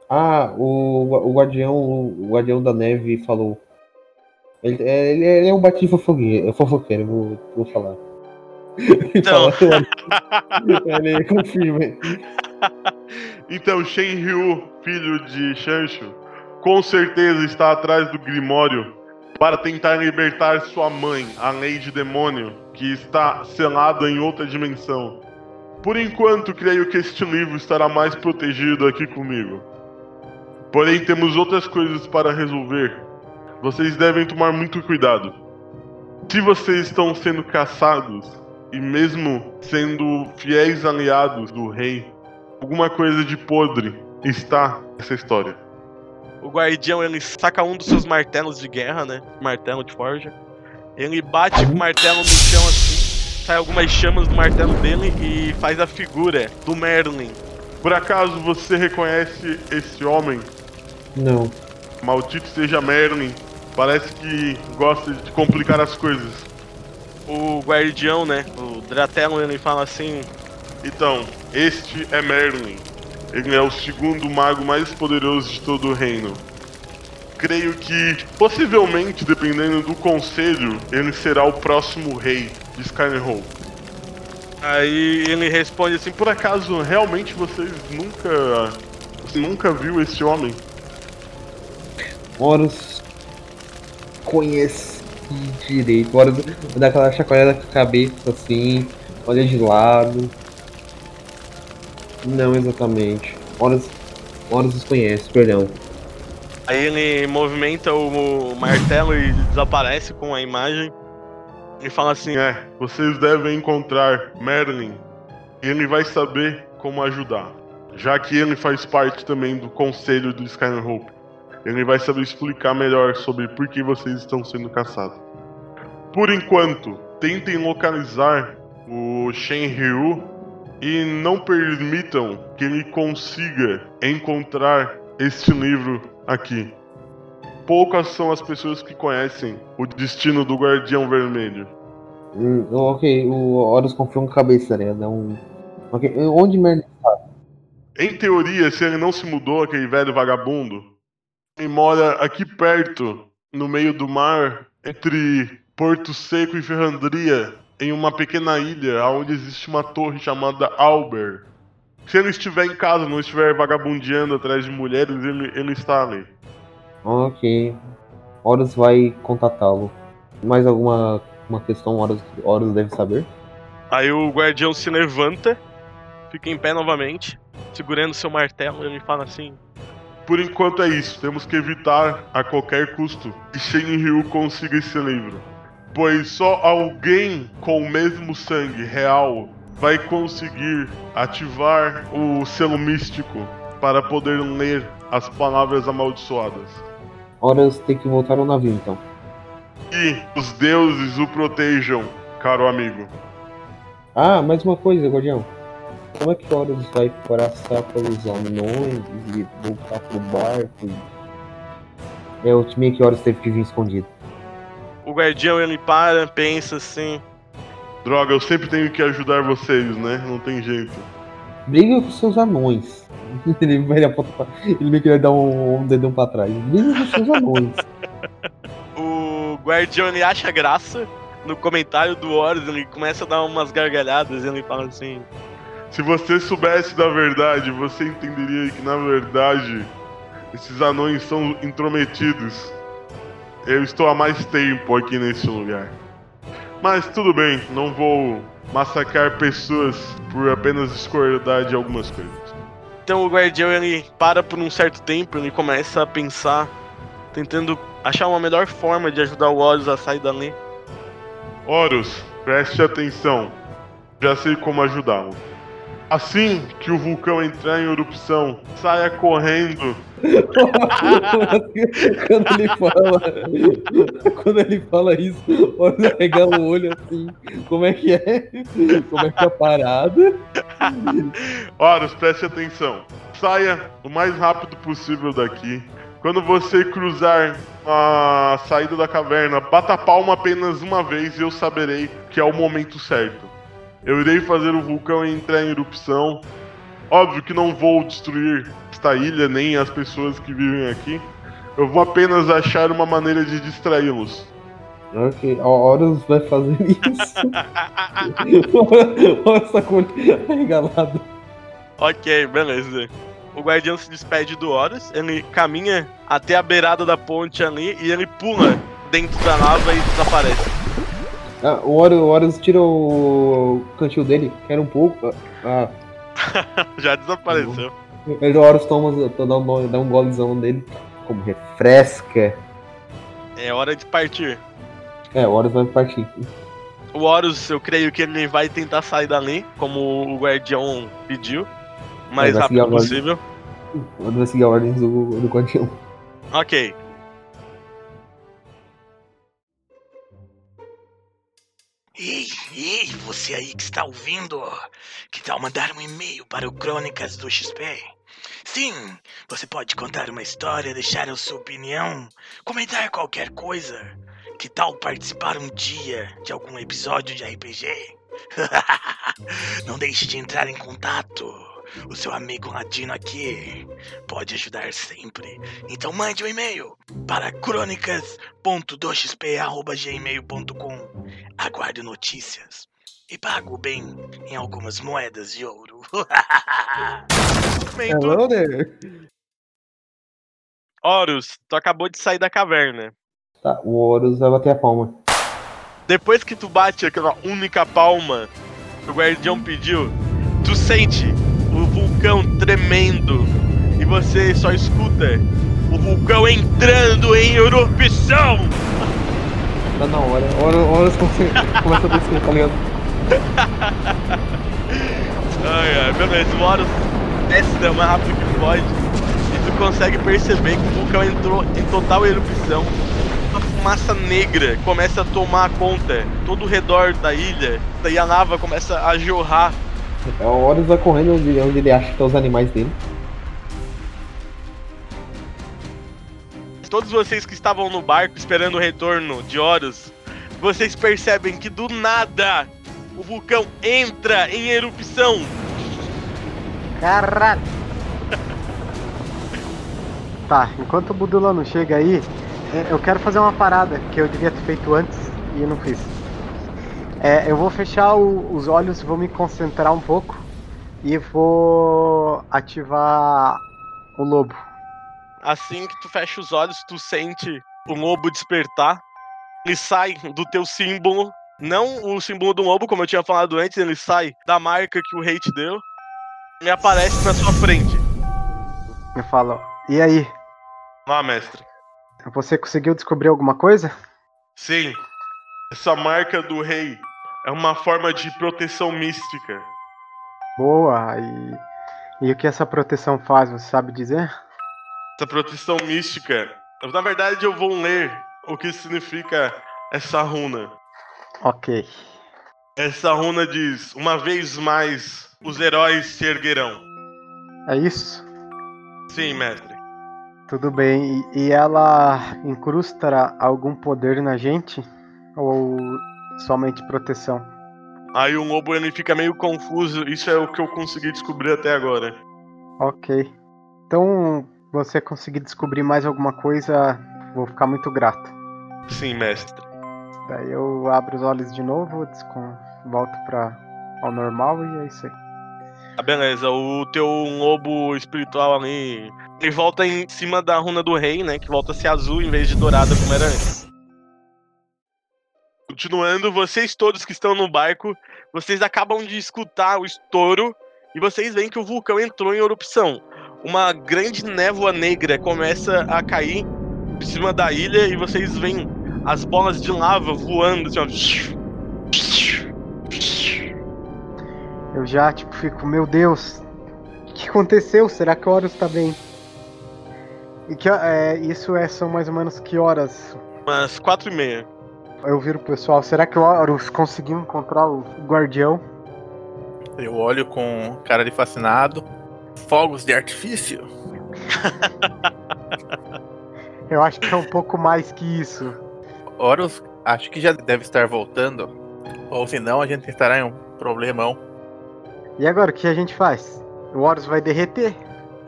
Speaker 3: Ah, o, o guardião. O guardião da neve falou. Ele, é- ele, é- ele é um batinho fofoqueiro, fofoqueiro vou, vou falar.
Speaker 6: Então.
Speaker 3: Fala, ele confirma.
Speaker 1: Então, Shen Ryu, filho de Chancho, com certeza está atrás do Grimório para tentar libertar sua mãe, a Lady Demônio, que está selada em outra dimensão. Por enquanto, creio que este livro estará mais protegido aqui comigo. Porém, temos outras coisas para resolver. Vocês devem tomar muito cuidado. Se vocês estão sendo caçados, e mesmo sendo fiéis aliados do rei, alguma coisa de podre está nessa história.
Speaker 6: O guardião ele saca um dos seus martelos de guerra, né? Martelo de forja. Ele bate com o martelo no chão assim, sai algumas chamas do martelo dele e faz a figura do Merlin.
Speaker 1: Por acaso você reconhece esse homem?
Speaker 3: Não.
Speaker 1: Maldito seja Merlin. Parece que gosta de complicar as coisas.
Speaker 6: O guardião, né? O Dratelon ele fala assim:
Speaker 1: Então, este é Merlin. Ele é o segundo mago mais poderoso de todo o reino. Creio que, possivelmente, dependendo do conselho, ele será o próximo rei de Skyrim.
Speaker 6: Aí ele responde assim:
Speaker 1: Por acaso, realmente vocês nunca. Você nunca viu esse homem?
Speaker 3: Horus conhece direito. Horus dá aquela chacoalhada com a cabeça assim, olha de lado. Não exatamente. Horus, Horus os conhece, perdão.
Speaker 6: Aí ele movimenta o, o martelo e desaparece com a imagem. E fala assim:
Speaker 1: É, vocês devem encontrar Merlin. Ele vai saber como ajudar. Já que ele faz parte também do conselho do Skyrim Hope. Ele vai saber explicar melhor sobre por que vocês estão sendo caçados. Por enquanto, tentem localizar o Shen Ryu e não permitam que ele consiga encontrar este livro aqui. Poucas são as pessoas que conhecem o destino do Guardião Vermelho.
Speaker 3: Hum, ok, o Horus confirma com a cabeça, né? Um. Ok, onde merda?
Speaker 1: Em teoria, se ele não se mudou, aquele velho vagabundo, ele mora aqui perto, no meio do mar, entre Porto Seco e Ferrandria, em uma pequena ilha onde existe uma torre chamada Alber.
Speaker 2: Se ele estiver em casa, não estiver vagabundeando atrás de mulheres, ele, ele está ali.
Speaker 3: Ok. Horus vai contatá-lo. Mais alguma uma questão Horus, Horus deve saber?
Speaker 1: Aí o guardião se levanta, fica em pé novamente, segurando seu martelo, e ele fala assim:
Speaker 2: Por enquanto é isso. Temos que evitar a qualquer custo que Shenryu consiga esse livro. Pois só alguém com o mesmo sangue real vai conseguir ativar o selo místico para poder ler as palavras amaldiçoadas.
Speaker 3: Horus tem que voltar ao navio então.
Speaker 2: E os deuses o protejam, caro amigo.
Speaker 3: Ah, mais uma coisa, guardião. Como é que Horus vai passar pelos anões e voltar pro barco? É o time que Horus teve que vir escondido.
Speaker 1: O guardião ele para, pensa assim.
Speaker 2: Droga, eu sempre tenho que ajudar vocês, né? Não tem jeito.
Speaker 3: Briga com seus anões. Ele pra... Ele meio que vai dar um, um dedão pra trás. Briga com seus anões.
Speaker 1: O guardião ele acha graça no comentário do Horus, ele começa a dar umas gargalhadas e ele fala assim:
Speaker 2: Se você soubesse da verdade, você entenderia que na verdade esses anões são intrometidos. Eu estou há mais tempo aqui nesse lugar. Mas tudo bem, não vou massacrar pessoas por apenas discordar de algumas coisas.
Speaker 1: Então o guardião ele para por um certo tempo, ele começa a pensar, tentando achar uma melhor forma de ajudar o Horus a sair dali.
Speaker 2: Horus, preste atenção. Já sei como ajudá-lo. Assim que o vulcão entrar em erupção, saia correndo.
Speaker 3: quando ele fala. Quando ele fala isso, olha regala o olho assim. Como é que é? Como é que é a parada?
Speaker 2: Horus, preste atenção. Saia o mais rápido possível daqui. Quando você cruzar a saída da caverna, bata a palma apenas uma vez e eu saberei que é o momento certo. Eu irei fazer o vulcão entrar em erupção. Óbvio que não vou destruir esta ilha nem as pessoas que vivem aqui. Eu vou apenas achar uma maneira de distraí-los.
Speaker 3: Ok, a Horus vai fazer isso. Olha essa cor regalada.
Speaker 1: Ok, beleza. O guardião se despede do Horus, ele caminha até a beirada da ponte ali e ele pula dentro da lava e desaparece.
Speaker 3: Ah, o Horus, tira o cantil dele, quer um pouco. Ah,
Speaker 1: Já desapareceu.
Speaker 3: ele o Horus toma, dá um, dá um golezão nele, como refresca.
Speaker 1: É hora de partir.
Speaker 3: É, o Horus vai partir.
Speaker 1: O Horus, eu creio que ele vai tentar sair dali, como o guardião pediu. O mais rápido possível.
Speaker 3: O Horus vai seguir a ordem do, do guardião.
Speaker 1: Ok.
Speaker 7: Ei, ei, você aí que está ouvindo, que tal mandar um e-mail para o Crônicas do XP? Sim, você pode contar uma história, deixar a sua opinião, comentar qualquer coisa. Que tal participar um dia de algum episódio de RPG? Não deixe de entrar em contato. O seu amigo latino aqui pode ajudar sempre. Então mande um e-mail para crônicas.2xp.gmail.com Aguarde notícias e pago bem em algumas moedas de ouro.
Speaker 3: Hello there.
Speaker 1: Horus, tu acabou de sair da caverna.
Speaker 3: Tá, o Horus vai bater a palma.
Speaker 1: Depois que tu bate aquela única palma que o guardião pediu, tu sente o vulcão tremendo e você só escuta o vulcão entrando em erupção.
Speaker 3: Tá na hora. O Horus começa, a descer, tá ligado?
Speaker 1: Ai, ai, beleza, o Horus desce o mais rápido que pode e tu consegue perceber que o vulcão entrou em total erupção. Uma fumaça negra começa a tomar conta todo o redor da ilha, daí a lava começa a jorrar
Speaker 3: O Horus vai correndo onde, onde ele acha que estão os animais dele.
Speaker 1: Todos vocês que estavam no barco esperando o retorno de Horus, vocês percebem que do nada o vulcão entra em erupção.
Speaker 4: Caralho! Tá, enquanto o Budula não chega aí, é, eu quero fazer uma parada que eu devia ter feito antes e não fiz. É, eu vou fechar o- os olhos, vou me concentrar um pouco e vou ativar o lobo.
Speaker 1: Assim que tu fecha os olhos, tu sente o lobo despertar. Ele sai do teu símbolo. Não o símbolo do lobo, como eu tinha falado antes, ele sai da marca que o rei te deu. E aparece na sua frente.
Speaker 4: Eu falo, e aí?
Speaker 2: Lá, mestre.
Speaker 4: Você conseguiu descobrir alguma coisa?
Speaker 2: Sim. Essa marca do rei é uma forma de proteção mística.
Speaker 4: Boa, e, e o que essa proteção faz, você sabe dizer?
Speaker 2: Essa proteção mística. Na verdade, eu vou ler o que significa essa runa.
Speaker 4: Ok.
Speaker 2: Essa runa diz: Uma vez mais, os heróis se erguerão.
Speaker 4: É isso?
Speaker 2: Sim, mestre.
Speaker 4: Tudo bem. E, e ela incrusta algum poder na gente? Ou somente proteção?
Speaker 2: Aí o lobo ele fica meio confuso. Isso é o que eu consegui descobrir até agora.
Speaker 4: Ok. Então, você conseguir descobrir mais alguma coisa, vou ficar muito grato.
Speaker 2: Sim, mestre.
Speaker 4: Daí eu abro os olhos de novo, volto para ao normal e é isso aí.
Speaker 1: Ah, beleza, o teu lobo espiritual ali. Ele volta em cima da runa do rei, né? Que volta a ser azul em vez de dourada como era antes. Continuando, vocês todos que estão no barco, vocês acabam de escutar o estouro e vocês veem que o vulcão entrou em erupção. Uma grande névoa negra começa a cair em cima da ilha e vocês veem as bolas de lava voando assim, ó.
Speaker 4: Eu já, tipo, fico, meu Deus, o que aconteceu? Será que o Horus tá bem? E que, é, isso é, são mais ou menos que horas?
Speaker 1: Umas quatro e meia.
Speaker 4: Eu viro pro pessoal, será que o Horus conseguiu encontrar o guardião?
Speaker 8: Eu olho com cara de fascinado. Fogos de artifício?
Speaker 4: Eu acho que é um pouco mais que isso.
Speaker 8: Horus, acho que já deve estar voltando. Ou senão a gente estará em um problemão.
Speaker 4: E agora, o que a gente faz? O Horus vai derreter?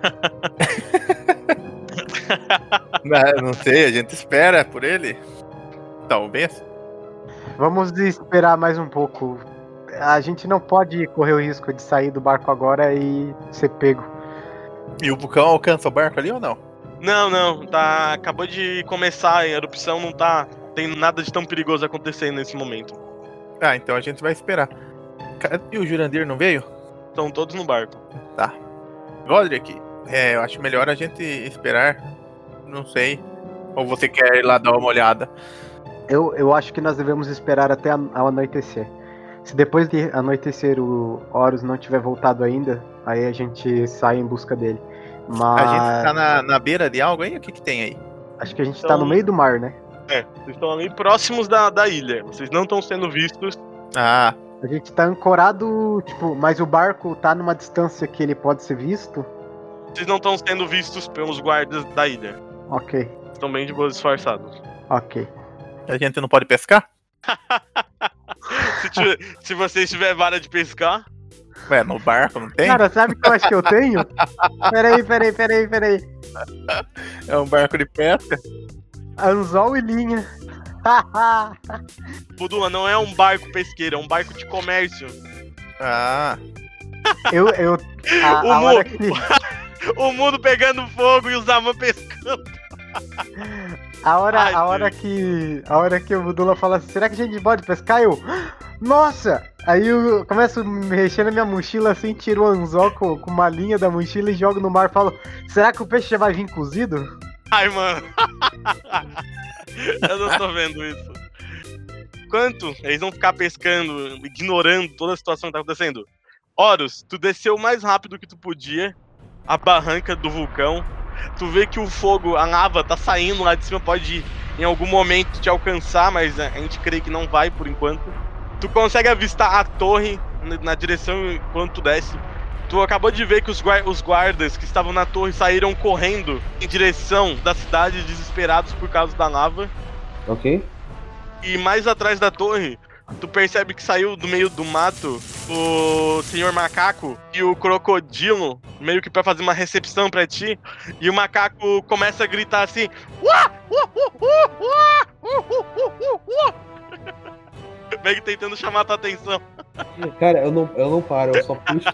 Speaker 8: não, não sei, a gente espera por ele. Talvez.
Speaker 4: Vamos esperar mais um pouco. A gente não pode correr o risco de sair do barco agora e ser pego.
Speaker 8: E o vulcão alcança o barco ali ou não?
Speaker 1: Não, não, tá. Acabou de começar a erupção, não tá. Tem nada de tão perigoso acontecendo nesse momento.
Speaker 8: Ah, então a gente vai esperar. E o Jurandir não veio?
Speaker 1: Estão todos no barco.
Speaker 8: Tá. Godric, é, eu acho melhor a gente esperar. Não sei. Ou você quer ir lá dar uma olhada?
Speaker 4: Eu, eu acho que nós devemos esperar até ao anoitecer. Se depois de anoitecer o Horus não tiver voltado ainda, aí a gente sai em busca dele. Mas.
Speaker 8: A gente tá na, na beira de algo aí? O que, que tem aí?
Speaker 4: Acho que a gente
Speaker 1: Então-
Speaker 4: tá no meio do mar, né?
Speaker 1: É, vocês estão ali próximos da, da ilha. Vocês não estão sendo vistos.
Speaker 8: Ah,
Speaker 4: A gente tá ancorado, tipo, mas o barco tá numa distância que ele pode ser visto.
Speaker 1: Vocês não estão sendo vistos pelos guardas da ilha.
Speaker 4: Ok,
Speaker 1: Estão bem de boas disfarçados.
Speaker 4: ok.
Speaker 8: A gente não pode pescar?
Speaker 1: Se, tiver- se vocês tiverem vara de pescar,
Speaker 8: Ué, no barco não tem?
Speaker 4: Cara, sabe o que eu acho que eu tenho? Peraí, peraí, peraí, peraí.
Speaker 8: É um barco de pesca?
Speaker 4: Anzol e linha.
Speaker 1: Budula não é um barco pesqueiro, é um barco de comércio.
Speaker 8: Ah,
Speaker 4: eu, eu. A,
Speaker 1: O
Speaker 4: a
Speaker 1: mu-
Speaker 4: hora que.
Speaker 1: O mundo pegando fogo e os Zaman pescando.
Speaker 4: A hora,
Speaker 1: Ai,
Speaker 4: a hora que. A hora que o Budula fala assim, será que a gente pode pescar? Eu. Nossa! Aí eu começo a mexer na minha mochila assim, tiro o anzol com, com uma linha da mochila e jogo no mar e falo, será que o peixe já vai vir cozido?
Speaker 1: Ai, mano. Eu não tô vendo isso. Quanto eles vão ficar pescando, ignorando toda a situação que tá acontecendo? Horus, tu desceu o mais rápido que tu podia a barranca do vulcão. Tu vê que o fogo, a lava tá saindo lá de cima, pode em algum momento te alcançar, mas a gente crê que não vai por enquanto. Tu consegue avistar a torre na- direção enquanto tu desce. Tu acabou de ver que os, os guardas que estavam na torre saíram correndo em direção da cidade, desesperados por causa da lava.
Speaker 3: Ok?
Speaker 1: E mais atrás da torre, tu percebe que saiu do meio do mato o senhor macaco e o crocodilo, meio que pra fazer uma recepção pra ti. E o macaco começa a gritar assim: "Uá! Uá! Uh, uh!" Meio que tentando chamar tua atenção.
Speaker 3: Cara, eu não, eu não paro, eu só puxo.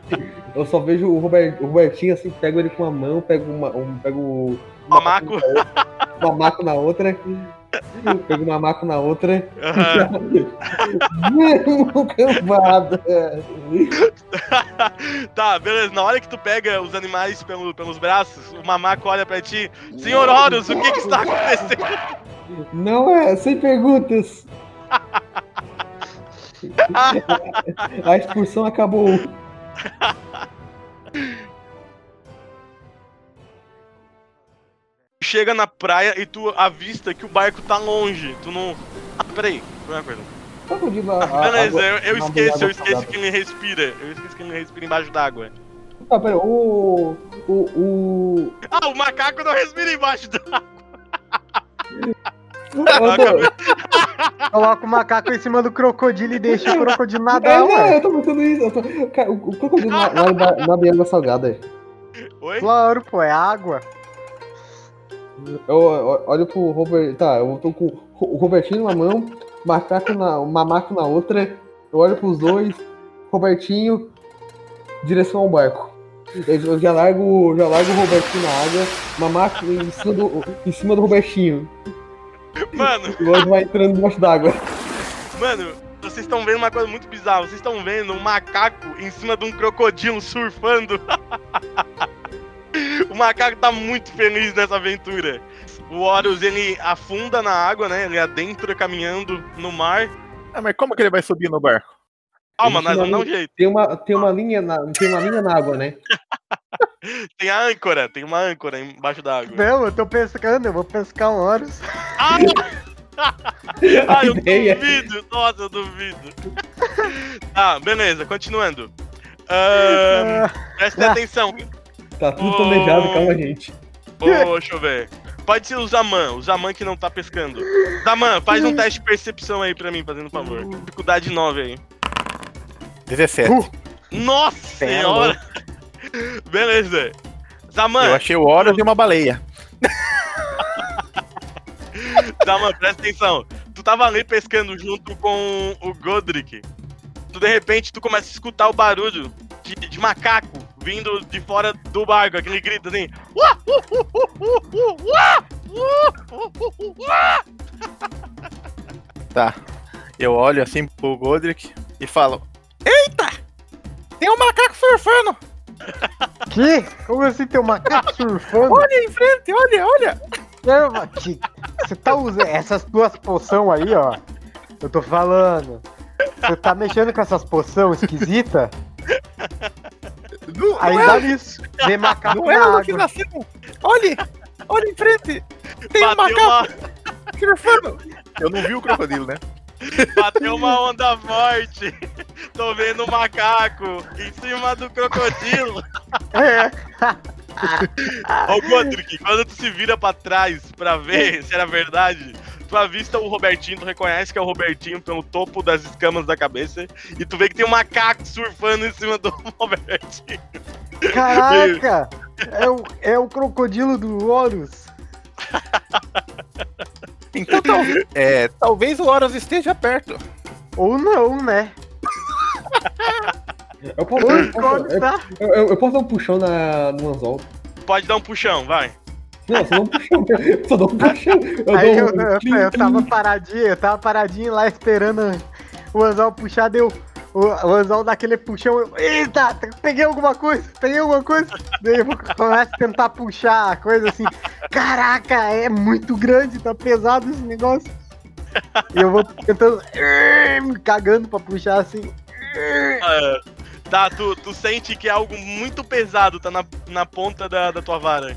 Speaker 3: Eu só vejo o, Robert, o Robertinho assim, pego ele com uma mão, pego uma. Um, pego o.
Speaker 1: Mamaco.
Speaker 3: Um mamaco na outra. Pego o mamaco na outra. Não, cambada.
Speaker 1: tá, beleza. Na hora que tu pega os animais pelo, pelos braços, o mamaco olha pra ti. Senhor Horus, o que, que está acontecendo?
Speaker 3: Não é, sem perguntas. A excursão acabou.
Speaker 1: Chega na praia e tu avista que o barco tá longe. Tu não. Ah, peraí. Uma coisa. Ah,
Speaker 3: a-
Speaker 1: beleza, eu, eu esqueço, eu esqueço que ele respira. Eu esqueço que ele respira embaixo d'água.
Speaker 3: Tá, pera, o. O. O.
Speaker 1: Ah, o macaco não respira embaixo d'água.
Speaker 3: Eu tô-
Speaker 4: Coloca o macaco em cima do crocodilo e deixa o crocodilo
Speaker 3: É,
Speaker 4: nadar,
Speaker 3: não,
Speaker 4: ué.
Speaker 3: eu tô pensando isso. Tô... O o crocodilo na, na, na, salgada.
Speaker 1: Oi?
Speaker 4: Claro, pô, é água.
Speaker 3: Eu, eu olho pro Robert. Tá, eu tô com o Robertinho numa mão, macaco na, o mamaco na outra. Eu olho pros dois, Robertinho, direção ao barco. Eu, eu já largo, já largo o Robertinho na água, mamaco em cima do, em cima do Robertinho.
Speaker 1: Mano,
Speaker 3: E o outro vai entrando debaixo d'água.
Speaker 1: mano, vocês estão vendo uma coisa muito bizarra. Vocês estão vendo um macaco em cima de um crocodilo surfando. o macaco tá muito feliz nessa aventura. O Horus, ele afunda na água, né? Ele adentra caminhando no mar.
Speaker 8: Ah, mas como que ele vai subir no barco?
Speaker 1: Calma, nós vamos dar um jeito.
Speaker 3: Tem uma, tem uma linha na, tem uma linha na água, né?
Speaker 1: Tem a âncora, tem uma âncora embaixo da água.
Speaker 4: Não, eu tô pescando, eu vou pescar um Horus.
Speaker 1: Ah! Ah, eu
Speaker 3: ideia.
Speaker 1: duvido! Nossa, eu duvido. Tá, beleza, continuando. Ahn, presta atenção.
Speaker 3: Tá tudo
Speaker 1: Oh.
Speaker 3: planejado, calma, gente.
Speaker 1: Ô, deixa eu ver. Pode ser o Zaman, o Zaman que não tá pescando. Zaman, faz um teste de percepção aí pra mim, fazendo um favor. Dificuldade 9 aí.
Speaker 8: 17.
Speaker 1: Nossa
Speaker 4: Cê é
Speaker 1: senhora! Beleza. Zaman,
Speaker 8: Eu achei o Horus e uma baleia.
Speaker 1: Zaman, presta atenção. Tu tava ali pescando junto com o Godric. Tu, de repente, tu começa a escutar o barulho de, de macaco vindo de fora do barco, aquele grito assim. "Uá, uh, uh, uh, uh, uh, uh, uh, uh, uh, uá."
Speaker 8: Tá. Eu olho assim pro Godric e falo: Eita! Tem um macaco surfando!
Speaker 4: Que? Como assim tem um macaco surfando?
Speaker 8: Olha em frente, olha, olha!
Speaker 4: Você tá usando essas duas poção aí, ó. Eu tô falando. Você tá mexendo com essas poção esquisita?
Speaker 8: Não,
Speaker 4: Aí
Speaker 8: não
Speaker 4: dá
Speaker 8: é,
Speaker 4: nisso. Vê macaco
Speaker 8: não é
Speaker 4: na
Speaker 8: alucinação!
Speaker 4: água.
Speaker 8: assim. Olha! Olha em frente! Tem um
Speaker 1: Bateu
Speaker 8: macaco
Speaker 1: uma!
Speaker 8: Eu não vi o crocodilo, né?
Speaker 1: bateu uma onda forte. Tô vendo um macaco em cima do crocodilo.
Speaker 4: É.
Speaker 1: Ô Godric, quando tu se vira pra trás pra ver se era verdade, tu avista o Robertinho, tu reconhece que é o Robertinho pelo topo das escamas da cabeça, e tu vê que tem um macaco surfando em cima do Robertinho.
Speaker 4: Caraca! É o, é o crocodilo do Horus.
Speaker 8: Então talvez, é, talvez o Horus esteja perto.
Speaker 4: Ou não, né?
Speaker 3: Eu posso, eu, posso, eu- eu posso dar um puxão na, no anzol.
Speaker 1: Pode dar um puxão, vai.
Speaker 3: Não, eu só dou um puxão. Eu só um puxão. Eu
Speaker 4: Aí eu,
Speaker 3: um
Speaker 4: eu, eu tava paradinho, eu tava paradinho lá esperando o anzol puxar, deu. O, o anzol dá aquele puxão, eu, eita, peguei alguma coisa, peguei alguma coisa. Daí eu começo a tentar puxar a coisa assim, caraca, é muito grande, tá pesado esse negócio. E eu vou tentando, me cagando pra puxar assim.
Speaker 1: Ah, tá, tu, tu sente que é algo muito pesado tá na, na ponta da, da tua vara.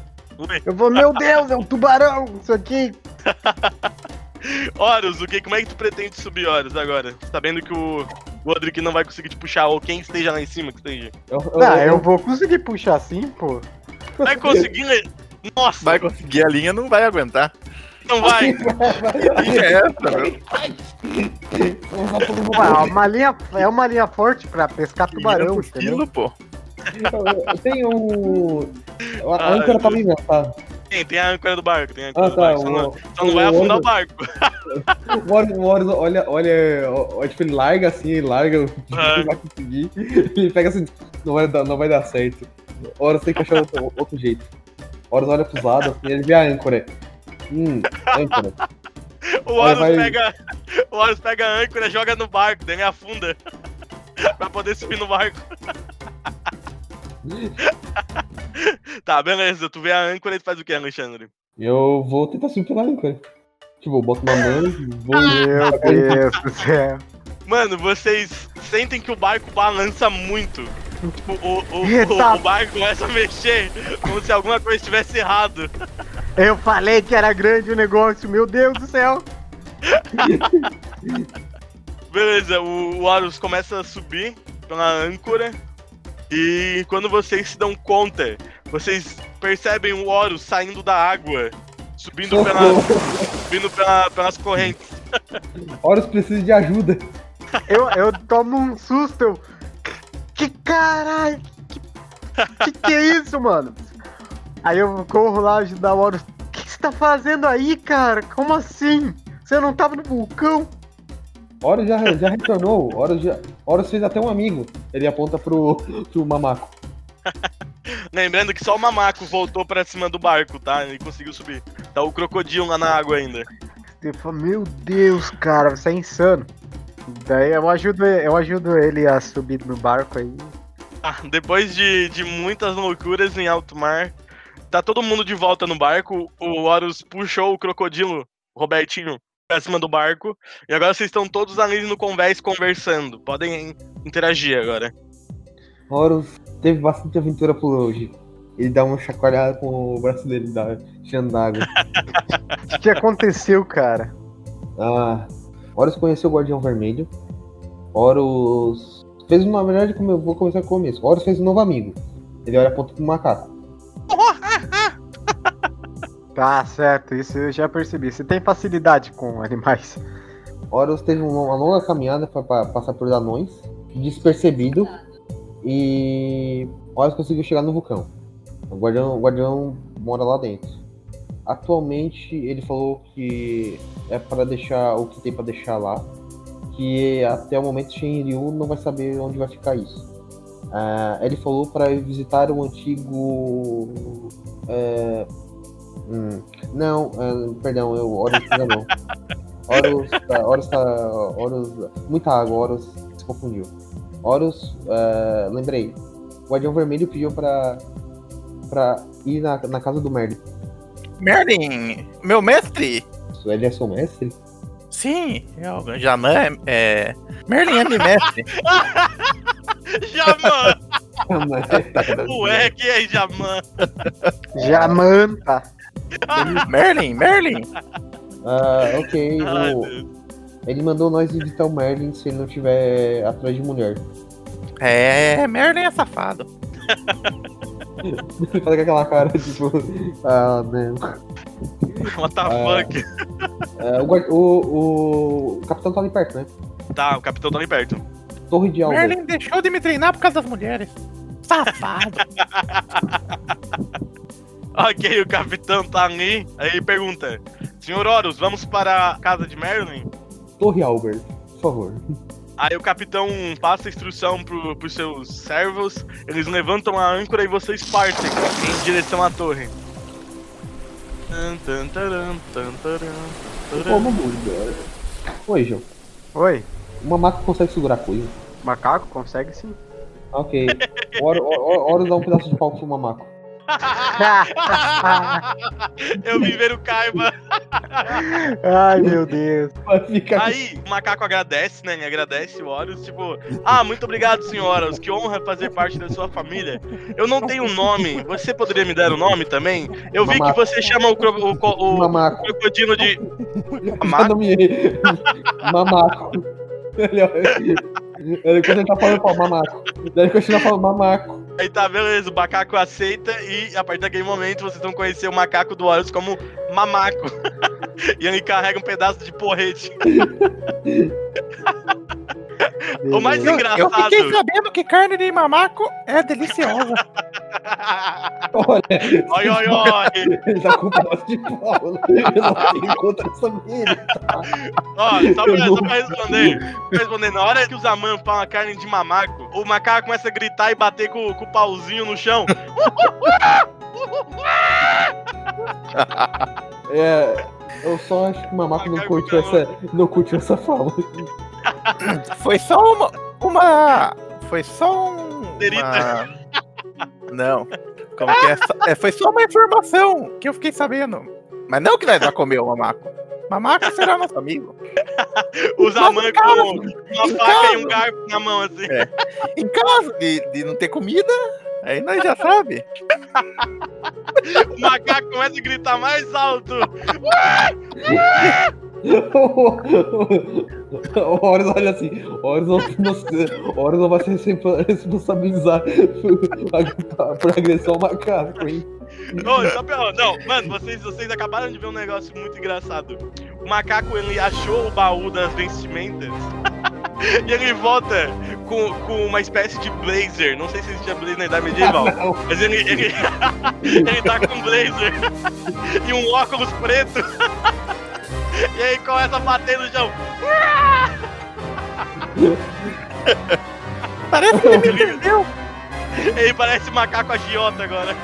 Speaker 4: Eu vou, meu Deus, é um tubarão, isso aqui.
Speaker 1: Horus, o que, como é que tu pretende subir, Horus, agora? Sabendo que o Godric não vai conseguir te puxar, ou quem esteja lá em cima que esteja.
Speaker 3: Eu, eu,
Speaker 4: Ah, eu
Speaker 3: eu,
Speaker 4: vou conseguir puxar assim, pô.
Speaker 1: Vai conseguir. né? Nossa,
Speaker 8: Vai conseguir a linha, não vai aguentar.
Speaker 1: não vai.
Speaker 8: Que linha é essa, meu?
Speaker 4: Uma linha, é uma linha forte pra pescar tubarão, entendeu?
Speaker 8: pô.
Speaker 3: Eu tenho. A
Speaker 1: Ai,
Speaker 3: âncora tá né? Tá.
Speaker 1: Tem, tem a âncora do barco, tem a âncora
Speaker 3: Ah,
Speaker 1: do
Speaker 3: tá.
Speaker 1: barco. Só não, só não vai afundar o barco.
Speaker 3: O Horus, o Horus olha, olha, ó, tipo, ele larga assim, ele larga,
Speaker 1: Ah.
Speaker 3: vai conseguir. Ele pega assim, não vai dar, não vai dar certo. O Horus tem que achar outro, outro jeito. O Horus olha pros lados, assim, ele vê a âncora. Hum, âncora.
Speaker 1: O Horus
Speaker 3: vai-
Speaker 1: pega. O Horus pega a âncora, joga no barco, daí ele afunda. pra poder subir no barco. tá, beleza. Tu vê a âncora e tu faz o que, Alexandre?
Speaker 3: Eu vou tentar subir pela âncora. Tipo, eu boto uma mão, vou.
Speaker 4: Meu Deus do céu.
Speaker 1: Mano, vocês sentem que o barco balança muito. Tipo, o, o, o, o barco começa a mexer, como se alguma coisa estivesse errado.
Speaker 4: Eu falei que era grande o negócio, meu Deus do céu.
Speaker 1: Beleza, o, o Horus começa a subir pela âncora. E quando vocês se dão conta, vocês percebem o Horus saindo da água, subindo, pela, subindo pela- pelas correntes.
Speaker 3: Horus precisa de ajuda.
Speaker 4: Eu, eu tomo um susto. Eu... Que caralho? Que, que que é isso, mano? Aí eu corro lá ajudar o Horus. O que você tá fazendo aí, cara? Como assim? Você não tava no vulcão?
Speaker 3: Horus já, já retornou. Horus, já, Horus fez até um amigo. Ele aponta pro, pro mamaco.
Speaker 1: Lembrando que só o Mamaco voltou pra cima do barco, tá? Ele conseguiu subir. Tá o crocodilo lá na água ainda.
Speaker 4: Meu Deus, cara, você é insano. Daí eu ajudo, eu ajudo ele a subir no barco aí.
Speaker 1: Ah, depois de, de muitas loucuras em alto mar, tá todo mundo de volta no barco. O Horus puxou o crocodilo, o Robertinho, pra cima do barco. E agora vocês estão todos ali no convés conversando. Podem interagir agora.
Speaker 3: Horus teve bastante aventura por hoje. Ele dá uma chacoalhada com o braço dele, dá, tirando d'água.
Speaker 4: O que aconteceu, cara?
Speaker 3: Ah, Horus conheceu o Guardião Vermelho. Horus fez uma. Na verdade, como eu vou começar com o começo. Horus fez um novo amigo. Ele olha a ponta pro macaco.
Speaker 4: Tá certo, isso eu já percebi. Você tem facilidade com animais.
Speaker 3: Horus teve uma, longa caminhada para passar por anões, despercebido. E Horus conseguiu chegar no vulcão. O guardião, o guardião mora lá dentro. Atualmente ele falou que é para deixar o que tem para deixar lá, que até o momento Shenryu não vai saber onde vai ficar isso. Ah, ele falou para visitar o antigo. é, hum, não, é, perdão, eu Horus não. Horus, tá, Horus tá. Horus. Muita água, Horus se confundiu. Horus, é, lembrei. O Guardião Vermelho pediu pra. pra ir na, na casa do Merlin.
Speaker 8: Merlin, meu mestre?
Speaker 3: Ele é seu mestre?
Speaker 8: Sim, é o Jaman é, é. Merlin é meu mestre.
Speaker 1: Jaman! Ué, que é Jaman?
Speaker 4: Jamanta.
Speaker 8: Merlin, Merlin.
Speaker 3: Ah, ok.
Speaker 1: Ai,
Speaker 3: o- ele mandou nós visitar o Merlin se ele não tiver atrás de mulher.
Speaker 8: É, Merlin é safado.
Speaker 3: Ele faz aquela cara, tipo. Ah, não.
Speaker 1: What the
Speaker 3: Ah.
Speaker 1: fuck?
Speaker 3: É, o, o, o capitão tá ali perto, né?
Speaker 1: Tá, o capitão tá ali perto.
Speaker 3: Torre de Alba.
Speaker 8: Merlin deixou de me treinar por causa das mulheres. Safado.
Speaker 1: Ok, o capitão tá ali. Aí ele pergunta: Senhor Horus, vamos para a casa de Merlin?
Speaker 3: Torre Albert, por favor.
Speaker 1: Aí o capitão passa a instrução pro, pros seus servos, eles levantam a âncora e vocês partem em direção à torre. Tan, tan, taran, tan, taran,
Speaker 3: Ô,
Speaker 1: taran.
Speaker 3: Mamu, Oi, João.
Speaker 4: Oi,
Speaker 3: O mamaco consegue segurar coisa.
Speaker 4: macaco consegue sim.
Speaker 3: Ok. Hora dá um pedaço de pau pro mamaco.
Speaker 1: Eu vim ver o Kaiba.
Speaker 4: Ai, meu Deus.
Speaker 1: Aí o macaco agradece, né? Ele agradece o Horus, tipo, ah, muito obrigado, senhor Horus, que honra fazer parte da sua família. Eu não tenho um nome, você poderia me dar um nome também? Eu vi que
Speaker 3: Mamaco.
Speaker 1: você chama o, cro- o, co- o
Speaker 3: Mamaco.
Speaker 1: crocodilo de.
Speaker 3: Eu nomeei. Mamaco. Ele, ele, quando ele tá falando, fala mamaco. Daí ele continua falando mamaco.
Speaker 1: Aí tá, beleza, o macaco aceita e a partir daquele momento vocês vão conhecer o macaco do Horus como Mamaco. e ele carrega um pedaço de porrete. O mais
Speaker 8: Eu, eu
Speaker 1: engraçado.
Speaker 8: fiquei sabendo que carne de mamaco é deliciosa.
Speaker 3: Olha,
Speaker 1: Oi, oi, oi.
Speaker 3: ele tá com um pedaço de pau. Eu não tenho contra essa mina.
Speaker 1: Ó, só pra, só pra responder. Pra responder, na hora que o Zaman fala uma carne de mamaco, o macaco começa a gritar e bater com, com o pauzinho no chão.
Speaker 3: É, eu só acho que o Mamaco não curtiu essa, não curtiu essa fala.
Speaker 8: Foi só uma. Uma. Foi só um. Uma... Não. Como que é? É? Foi só uma informação que eu fiquei sabendo. Mas não que nós vamos comer o mamaco. Mamaco será nosso amigo.
Speaker 1: Zaman
Speaker 8: em
Speaker 1: com uma faca e
Speaker 8: casa.
Speaker 1: um garfo na mão, assim.
Speaker 8: Em caso de, de não ter comida, aí nós já sabe.
Speaker 1: O macaco começa a gritar mais alto.
Speaker 3: O Horus olha assim, Horus não, Horus vai se responsa- responsabilizar por, por agressão ao macaco, hein?
Speaker 1: Ô, só pra- não, mano, vocês, vocês acabaram de ver um negócio muito engraçado. O macaco, ele achou o baú das vestimentas e ele volta com, com uma espécie de blazer. Não sei se existia blazer na idade medieval,
Speaker 3: Não,
Speaker 1: mas ele, ele, ele tá com um blazer e um óculos preto. E aí começa a bater no chão.
Speaker 8: Parece que ele me entendeu.
Speaker 1: Ele parece um macaco agiota agora.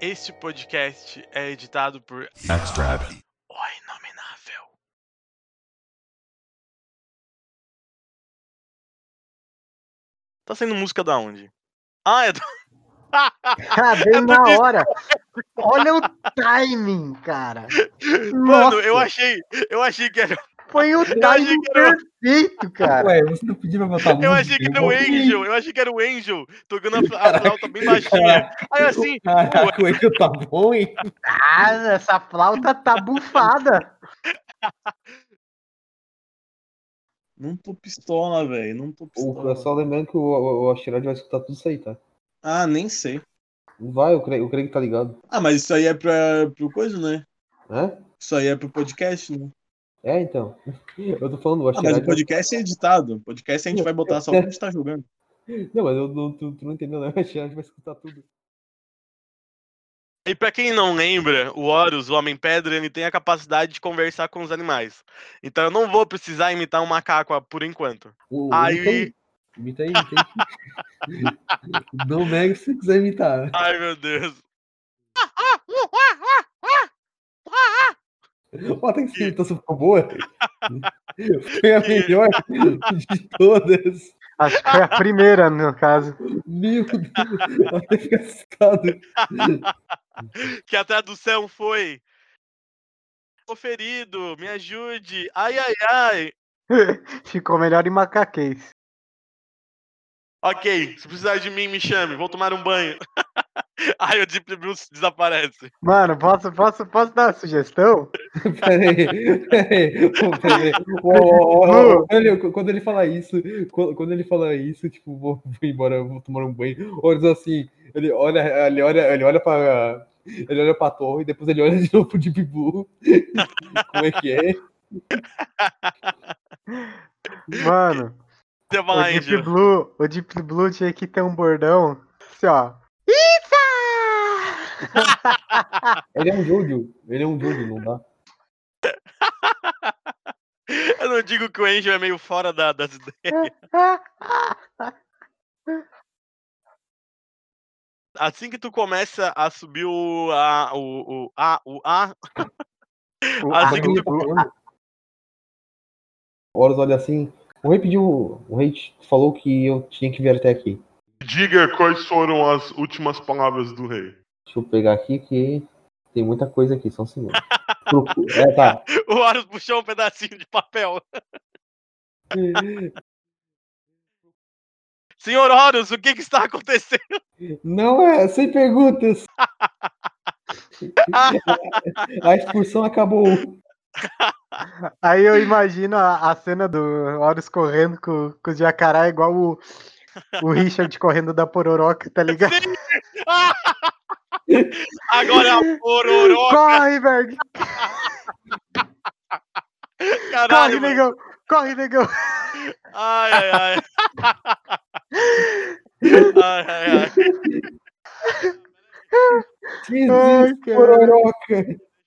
Speaker 1: Este podcast é editado por
Speaker 9: Extract.
Speaker 1: O Tá sendo música da onde? Ah, é do...
Speaker 4: Ah, bem na hora. Olha o timing, cara.
Speaker 1: Mano,
Speaker 4: Nossa,
Speaker 1: eu achei, eu achei que era,
Speaker 4: Foi o timing
Speaker 1: que era-
Speaker 4: perfeito, cara.
Speaker 3: Ué, você não pediu pra botar música?
Speaker 1: eu achei que era o. Angel, eu achei que era o Angel tocando a, a flauta bem baixinha. Aí assim,
Speaker 3: Caraca, o Angel tá bom, hein?
Speaker 4: Ah, essa flauta tá bufada.
Speaker 10: Não tô pistola, velho. Não tô
Speaker 3: O,
Speaker 10: pistola.
Speaker 3: só lembrando que o, o, o vai escutar tudo isso aí, tá?
Speaker 10: Ah, nem sei.
Speaker 3: Vai, o Craig, o Craig tá ligado.
Speaker 10: Ah, mas isso aí é pra, pro coisa, né?
Speaker 3: Hã?
Speaker 10: Isso aí é pro podcast, né?
Speaker 3: É, então. Eu tô falando, o
Speaker 10: Ah, mas o podcast é editado. O podcast a gente vai botar só o que a gente tá jogando.
Speaker 3: Não, mas eu, não- tu, tu não entendeu, não. O Asteroid vai escutar tudo.
Speaker 1: E pra quem não lembra, o Horus, o Homem-Pedra, ele tem a capacidade de conversar com os animais. Então eu não vou precisar imitar um macaco por enquanto.
Speaker 3: O,
Speaker 1: Aí-
Speaker 3: Imita aí, imita aí. não nega se você quiser imitar.
Speaker 1: Ai, meu Deus.
Speaker 3: Ó, tem que ser imitação ficou boa. Foi a melhor de todas.
Speaker 4: Acho que foi a primeira, no caso.
Speaker 3: Meu Deus, até fica assustado.
Speaker 1: Que a tradução foi. Tô ferido, me ajude. Ai, ai, ai.
Speaker 4: Ficou melhor em macaquês.
Speaker 1: Ok, se precisar de mim, me chame. Vou tomar um banho. Aí o Deep Blue desaparece.
Speaker 4: Mano, posso, posso, posso dar uma sugestão?
Speaker 3: Peraí, Quando ele fala isso, quando ele fala isso, tipo, vou, vou embora, vou tomar um banho. Ou diz assim, ele olha, ele olha, ele olha para. Ele olha pra torre, depois ele olha de novo pro Deep Blue. Como é que é?
Speaker 4: Mano, o Deep. Blue, o Deep Blue tinha que ter um bordão. Assim, ó.
Speaker 3: Ele é um Jojo. Ele é um Jojo, não dá.
Speaker 1: Eu não digo que o Angel é meio fora da- das ideias. Assim que tu começa a subir o A, o, o A, o A,
Speaker 4: O
Speaker 1: Assim
Speaker 4: A
Speaker 1: que tu-.
Speaker 3: Horus olha assim. O rei pediu. O rei falou que eu tinha que vir até aqui.
Speaker 2: Diga quais foram as últimas palavras do rei.
Speaker 3: Deixa eu pegar aqui que tem muita coisa aqui, só um segundo. Procu- É, tá.
Speaker 1: o Horus puxou um pedacinho de papel. Senhor Horus, o que que está acontecendo?
Speaker 3: Não é, sem perguntas. A excursão acabou.
Speaker 4: Aí eu imagino a, a cena do Horus correndo com, com o jacaré igual o, o Richard correndo da pororoca, tá ligado?
Speaker 1: Sim! Agora é a pororoca,
Speaker 4: Corre, Berg!
Speaker 1: caralho.
Speaker 4: Corre,
Speaker 1: mano.
Speaker 4: negão! Corre, negão!
Speaker 1: Ai, ai, ai. ai, ai, ai.
Speaker 3: Que
Speaker 4: Ai,
Speaker 3: pororoca.